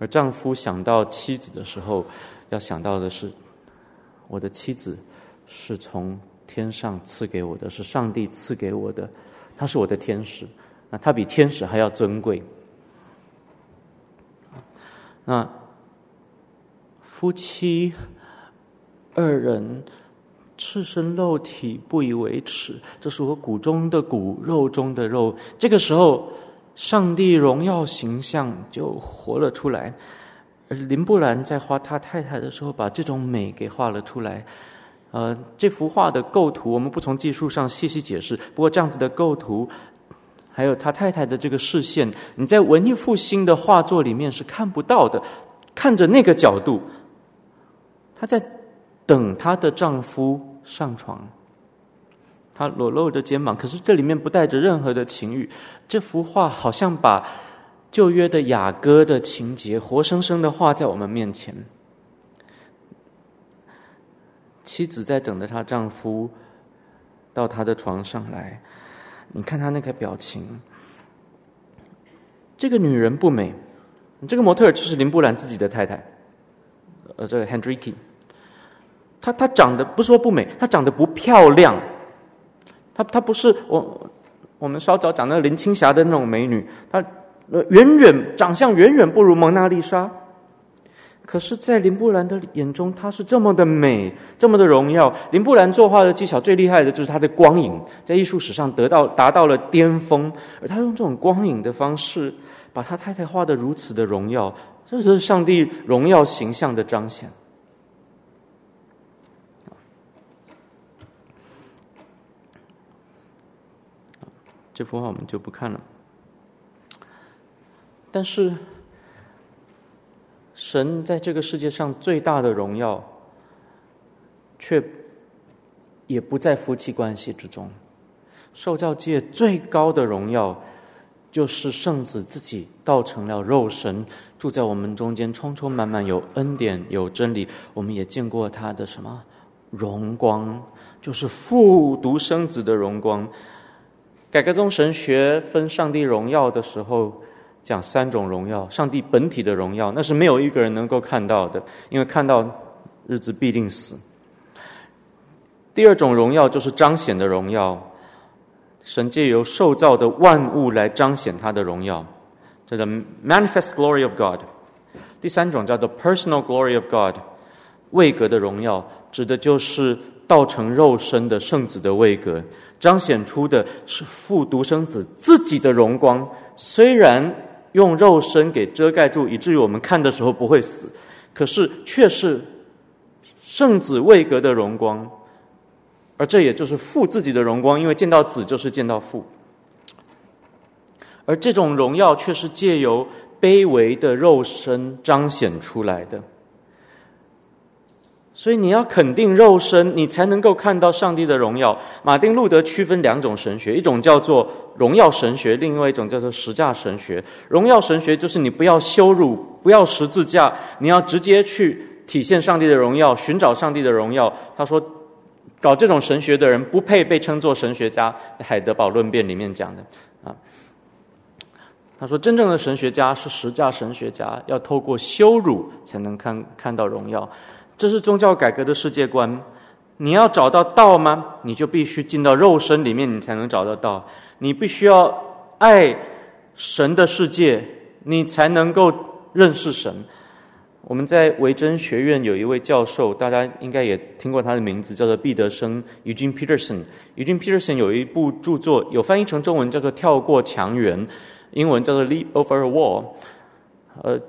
Speaker 2: 而丈夫想到妻子的时候，要想到的是，我的妻子是从天上赐给我的，是上帝赐给我的，他是我的天使，那他比天使还要尊贵。那夫妻二人赤身露体，不以为耻，这是我骨中的骨，肉中的肉。这个时候，上帝荣耀形象就活了出来。而林布兰在画他太太的时候，把这种美给画了出来。呃，这幅画的构图，我们不从技术上细细解释。不过，这样子的构图，还有他太太的这个视线，你在文艺复兴的画作里面是看不到的。看着那个角度，她在等她的丈夫上床。她裸露着肩膀，可是这里面不带着任何的情欲。这幅画好像把。旧约的雅歌的情节，活生生的画在我们面前。妻子在等着她丈夫到她的床上来，你看她那个表情。这个女人不美，这个模特就是林布兰自己的太太，呃，这个 Hendricke。她她长得不说不美，她长得不漂亮。她她不是我我们稍早讲那个林青霞的那种美女，她。远远长相远远不如蒙娜丽莎，可是，在林布兰的眼中，她是这么的美，这么的荣耀。林布兰作画的技巧最厉害的就是他的光影，在艺术史上得到达到了巅峰，而他用这种光影的方式，把他太太画得如此的荣耀，这是上帝荣耀形象的彰显。这幅画我们就不看了。但是，神在这个世界上最大的荣耀，却也不在夫妻关系之中。受教界最高的荣耀，就是圣子自己道成了肉身，住在我们中间，充充满满有恩典有真理。我们也见过他的什么荣光，就是父独生子的荣光。改革宗神学分上帝荣耀的时候。讲三种荣耀，上帝本体的荣耀，那是没有一个人能够看到的，因为看到日子必定死。第二种荣耀就是彰显的荣耀，神借由受造的万物来彰显他的荣耀，叫做 manifest glory of God。第三种叫做 personal glory of God，位格的荣耀，指的就是道成肉身的圣子的位格，彰显出的是父独生子自己的荣光，虽然。用肉身给遮盖住，以至于我们看的时候不会死，可是却是圣子未格的荣光，而这也就是父自己的荣光，因为见到子就是见到父，而这种荣耀却是借由卑微的肉身彰显出来的。所以你要肯定肉身，你才能够看到上帝的荣耀。马丁路德区分两种神学，一种叫做荣耀神学，另外一种叫做十架神学。荣耀神学就是你不要羞辱，不要十字架，你要直接去体现上帝的荣耀，寻找上帝的荣耀。他说，搞这种神学的人不配被称作神学家，在海德堡论辩里面讲的啊。他说，真正的神学家是十架神学家，要透过羞辱才能看看到荣耀。这是宗教改革的世界观。你要找到道吗？你就必须进到肉身里面，你才能找得到。你必须要爱神的世界，你才能够认识神。我们在维珍学院有一位教授，大家应该也听过他的名字，叫做毕德生 （Eugene Peterson）。Eugene Peterson 有一部著作，有翻译成中文叫做《跳过墙垣》，英文叫做《Leap Over a Wall》。呃，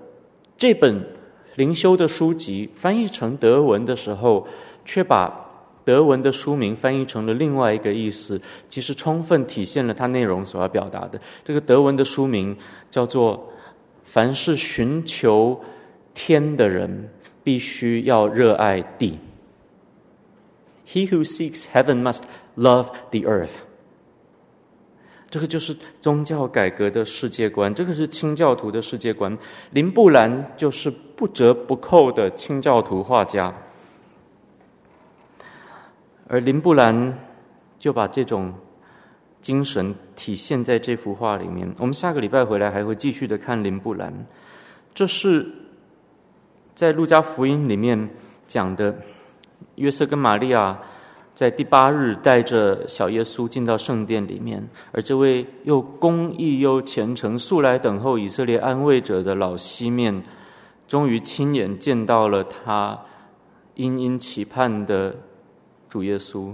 Speaker 2: 这本。灵修的书籍翻译成德文的时候，却把德文的书名翻译成了另外一个意思，其实充分体现了它内容所要表达的。这个德文的书名叫做“凡是寻求天的人，必须要热爱地”。He who seeks heaven must love the earth。这个就是宗教改革的世界观，这个是清教徒的世界观。林布兰就是不折不扣的清教徒画家，而林布兰就把这种精神体现在这幅画里面。我们下个礼拜回来还会继续的看林布兰。这是在路加福音里面讲的约瑟跟玛利亚在第八日带着小耶稣进到圣殿里面，而这位又公义又虔诚、素来等候以色列安慰者的老西面，终于亲眼见到了他殷殷期盼的主耶稣。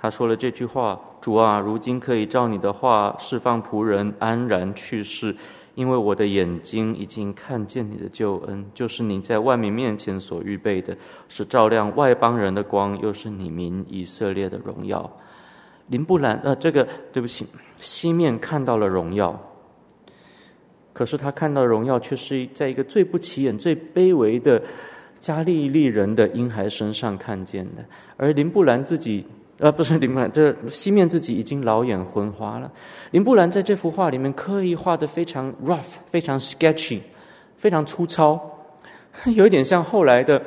Speaker 2: 他说了这句话：“主啊，如今可以照你的话释放仆人安然去世。”因为我的眼睛已经看见你的救恩，就是你在万民面前所预备的，是照亮外邦人的光，又是你民以色列的荣耀。林布兰，呃，这个对不起，西面看到了荣耀，可是他看到荣耀却是在一个最不起眼、最卑微的加利利人的婴孩身上看见的，而林布兰自己。呃，不是林布兰，这西面自己已经老眼昏花了。林布兰在这幅画里面刻意画的非常 rough，非常 sketchy，非常粗糙，有一点像后来的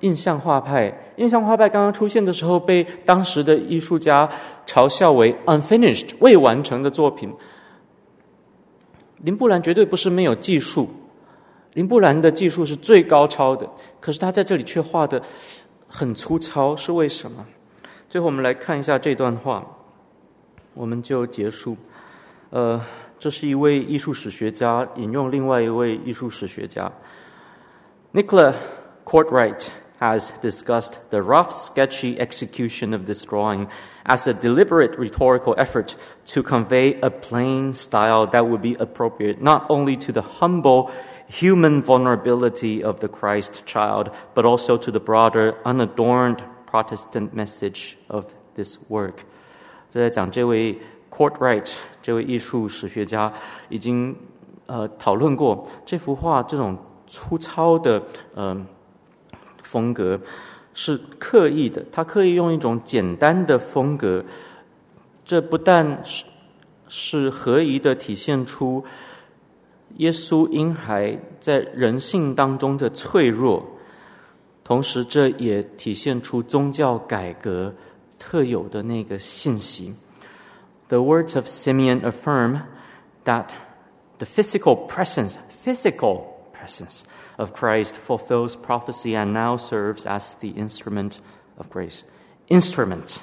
Speaker 2: 印象画派。印象画派刚刚出现的时候，被当时的艺术家嘲笑为 unfinished，未完成的作品。林布兰绝对不是没有技术，林布兰的技术是最高超的，可是他在这里却画的很粗糙，是为什么？最后，我们来看一下这段话，我们就结束。呃，这是一位艺术史学家引用另外一位艺术史学家，Nicola Courtwright has discussed the rough, sketchy execution of this drawing as a deliberate rhetorical effort to convey a plain style that would be appropriate not only to the humble human vulnerability of the Christ child, but also to the broader, unadorned Protestant message of this work，就在讲这位 Courtwright 这位艺术史学家已经呃讨论过这幅画这种粗糙的呃风格是刻意的，他刻意用一种简单的风格，这不但是是合宜的体现出耶稣婴孩在人性当中的脆弱。同时，这也体现出宗教改革特有的那个信息。The words of Simeon affirm that the physical presence, physical presence of Christ fulfills prophecy and now serves as the instrument of grace. Instrument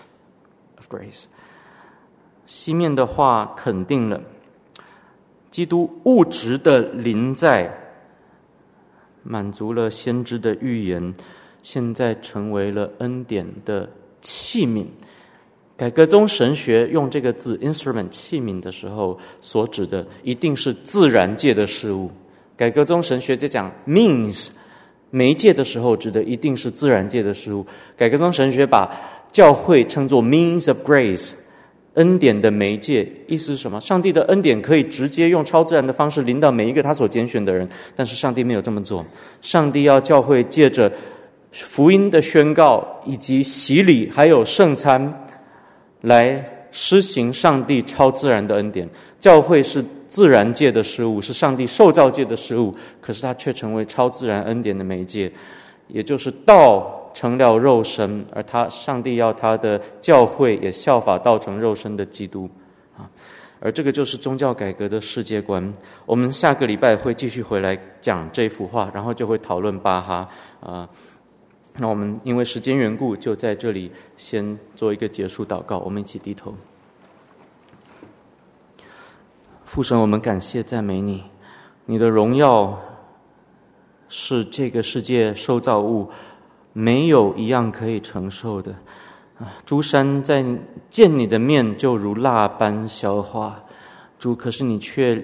Speaker 2: of grace. 西面的话肯定了基督物质的临在。满足了先知的预言， 现在成为了恩典的器皿。改革宗神学用这个字 “instrument” 器皿的时候，所指的一定是自然界的事物。改革宗神学在讲 “means” 媒介的时候，指的一定是自然界的事物。改革宗神学把教会称作 “means of grace”。恩典的媒介，意思是什么？上帝的恩典可以直接用超自然的方式临到每一个他所拣选的人，但是上帝没有这么做。上帝要教会借着福音的宣告，以及洗礼，还有圣餐，来施行上帝超自然的恩典。教会是自然界的事物，是上帝受造界的事物，可是它却成为超自然恩典的媒介，也就是道。成了肉身，而他上帝要他的教会也效法道成肉身的基督啊，而这个就是宗教改革的世界观。我们下个礼拜会继续回来讲这幅画，然后就会讨论巴哈啊。那我们因为时间缘故，就在这里先做一个结束祷告。我们一起低头，父神，我们感谢赞美你，你的荣耀是这个世界受造物。没有一样可以承受的啊！诸山在见你的面就如蜡般消化，主，可是你却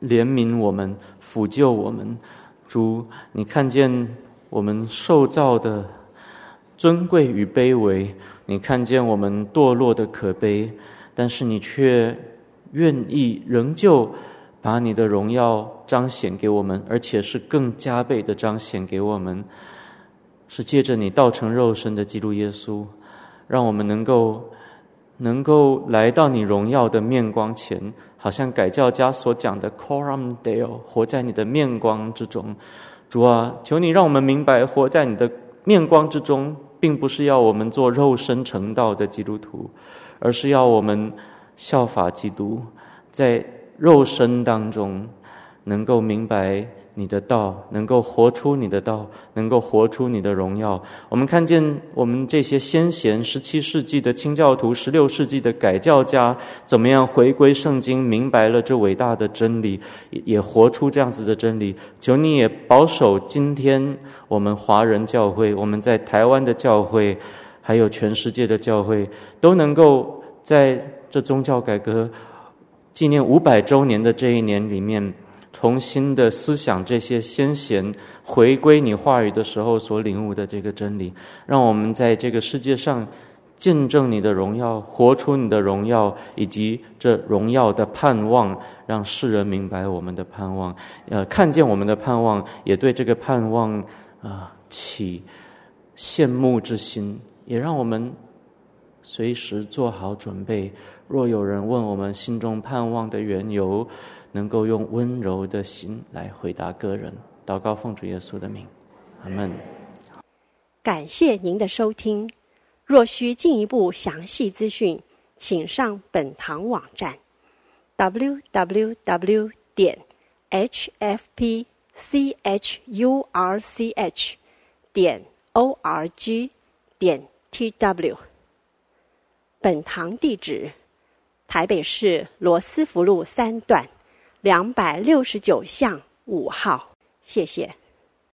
Speaker 2: 怜悯我们，抚救我们。主，你看见我们受造的尊贵与卑微，你看见我们堕落的可悲，但是你却愿意仍旧把你的荣耀彰显给我们，而且是更加倍的彰显给我们。是借着你道成肉身的基督耶稣，让我们能够能够来到你荣耀的面光前，好像改教家所讲的 “coram deo”，活在你的面光之中。主啊，求你让我们明白，活在你的面光之中，并不是要我们做肉身成道的基督徒，而是要我们效法基督，在肉身当中能够明白你的道，能够活出你的道，能够活出你的荣耀。我们看见我们这些先贤，十七世纪的清教徒，十六世纪的改教家，怎么样回归圣经，明白了这伟大的真理，也活出这样子的真理。求你也保守今天我们华人教会，我们在台湾的教会，还有全世界的教会，都能够在这宗教改革纪念五百周年的这一年里面。重新的思想这些先贤回归你话语的时候所领悟的这个真理，让我们在这个世界上见证你的荣耀，活出你的荣耀，以及这荣耀的盼望，让世人明白我们的盼望，呃，看见我们的盼望，也对这个盼望啊、起羡慕之心，也让我们随时做好准备。若有人问我们心中盼望的缘由，能够用温柔的心来回答个人。祷告奉主耶稣的名，阿门。
Speaker 1: 感谢您的收听。若需进一步详细资讯，请上本堂网站：www 点 hfpchurch 点 org 点 tw。本堂地址。台北市罗斯福路三段两百六十九巷五号，谢谢。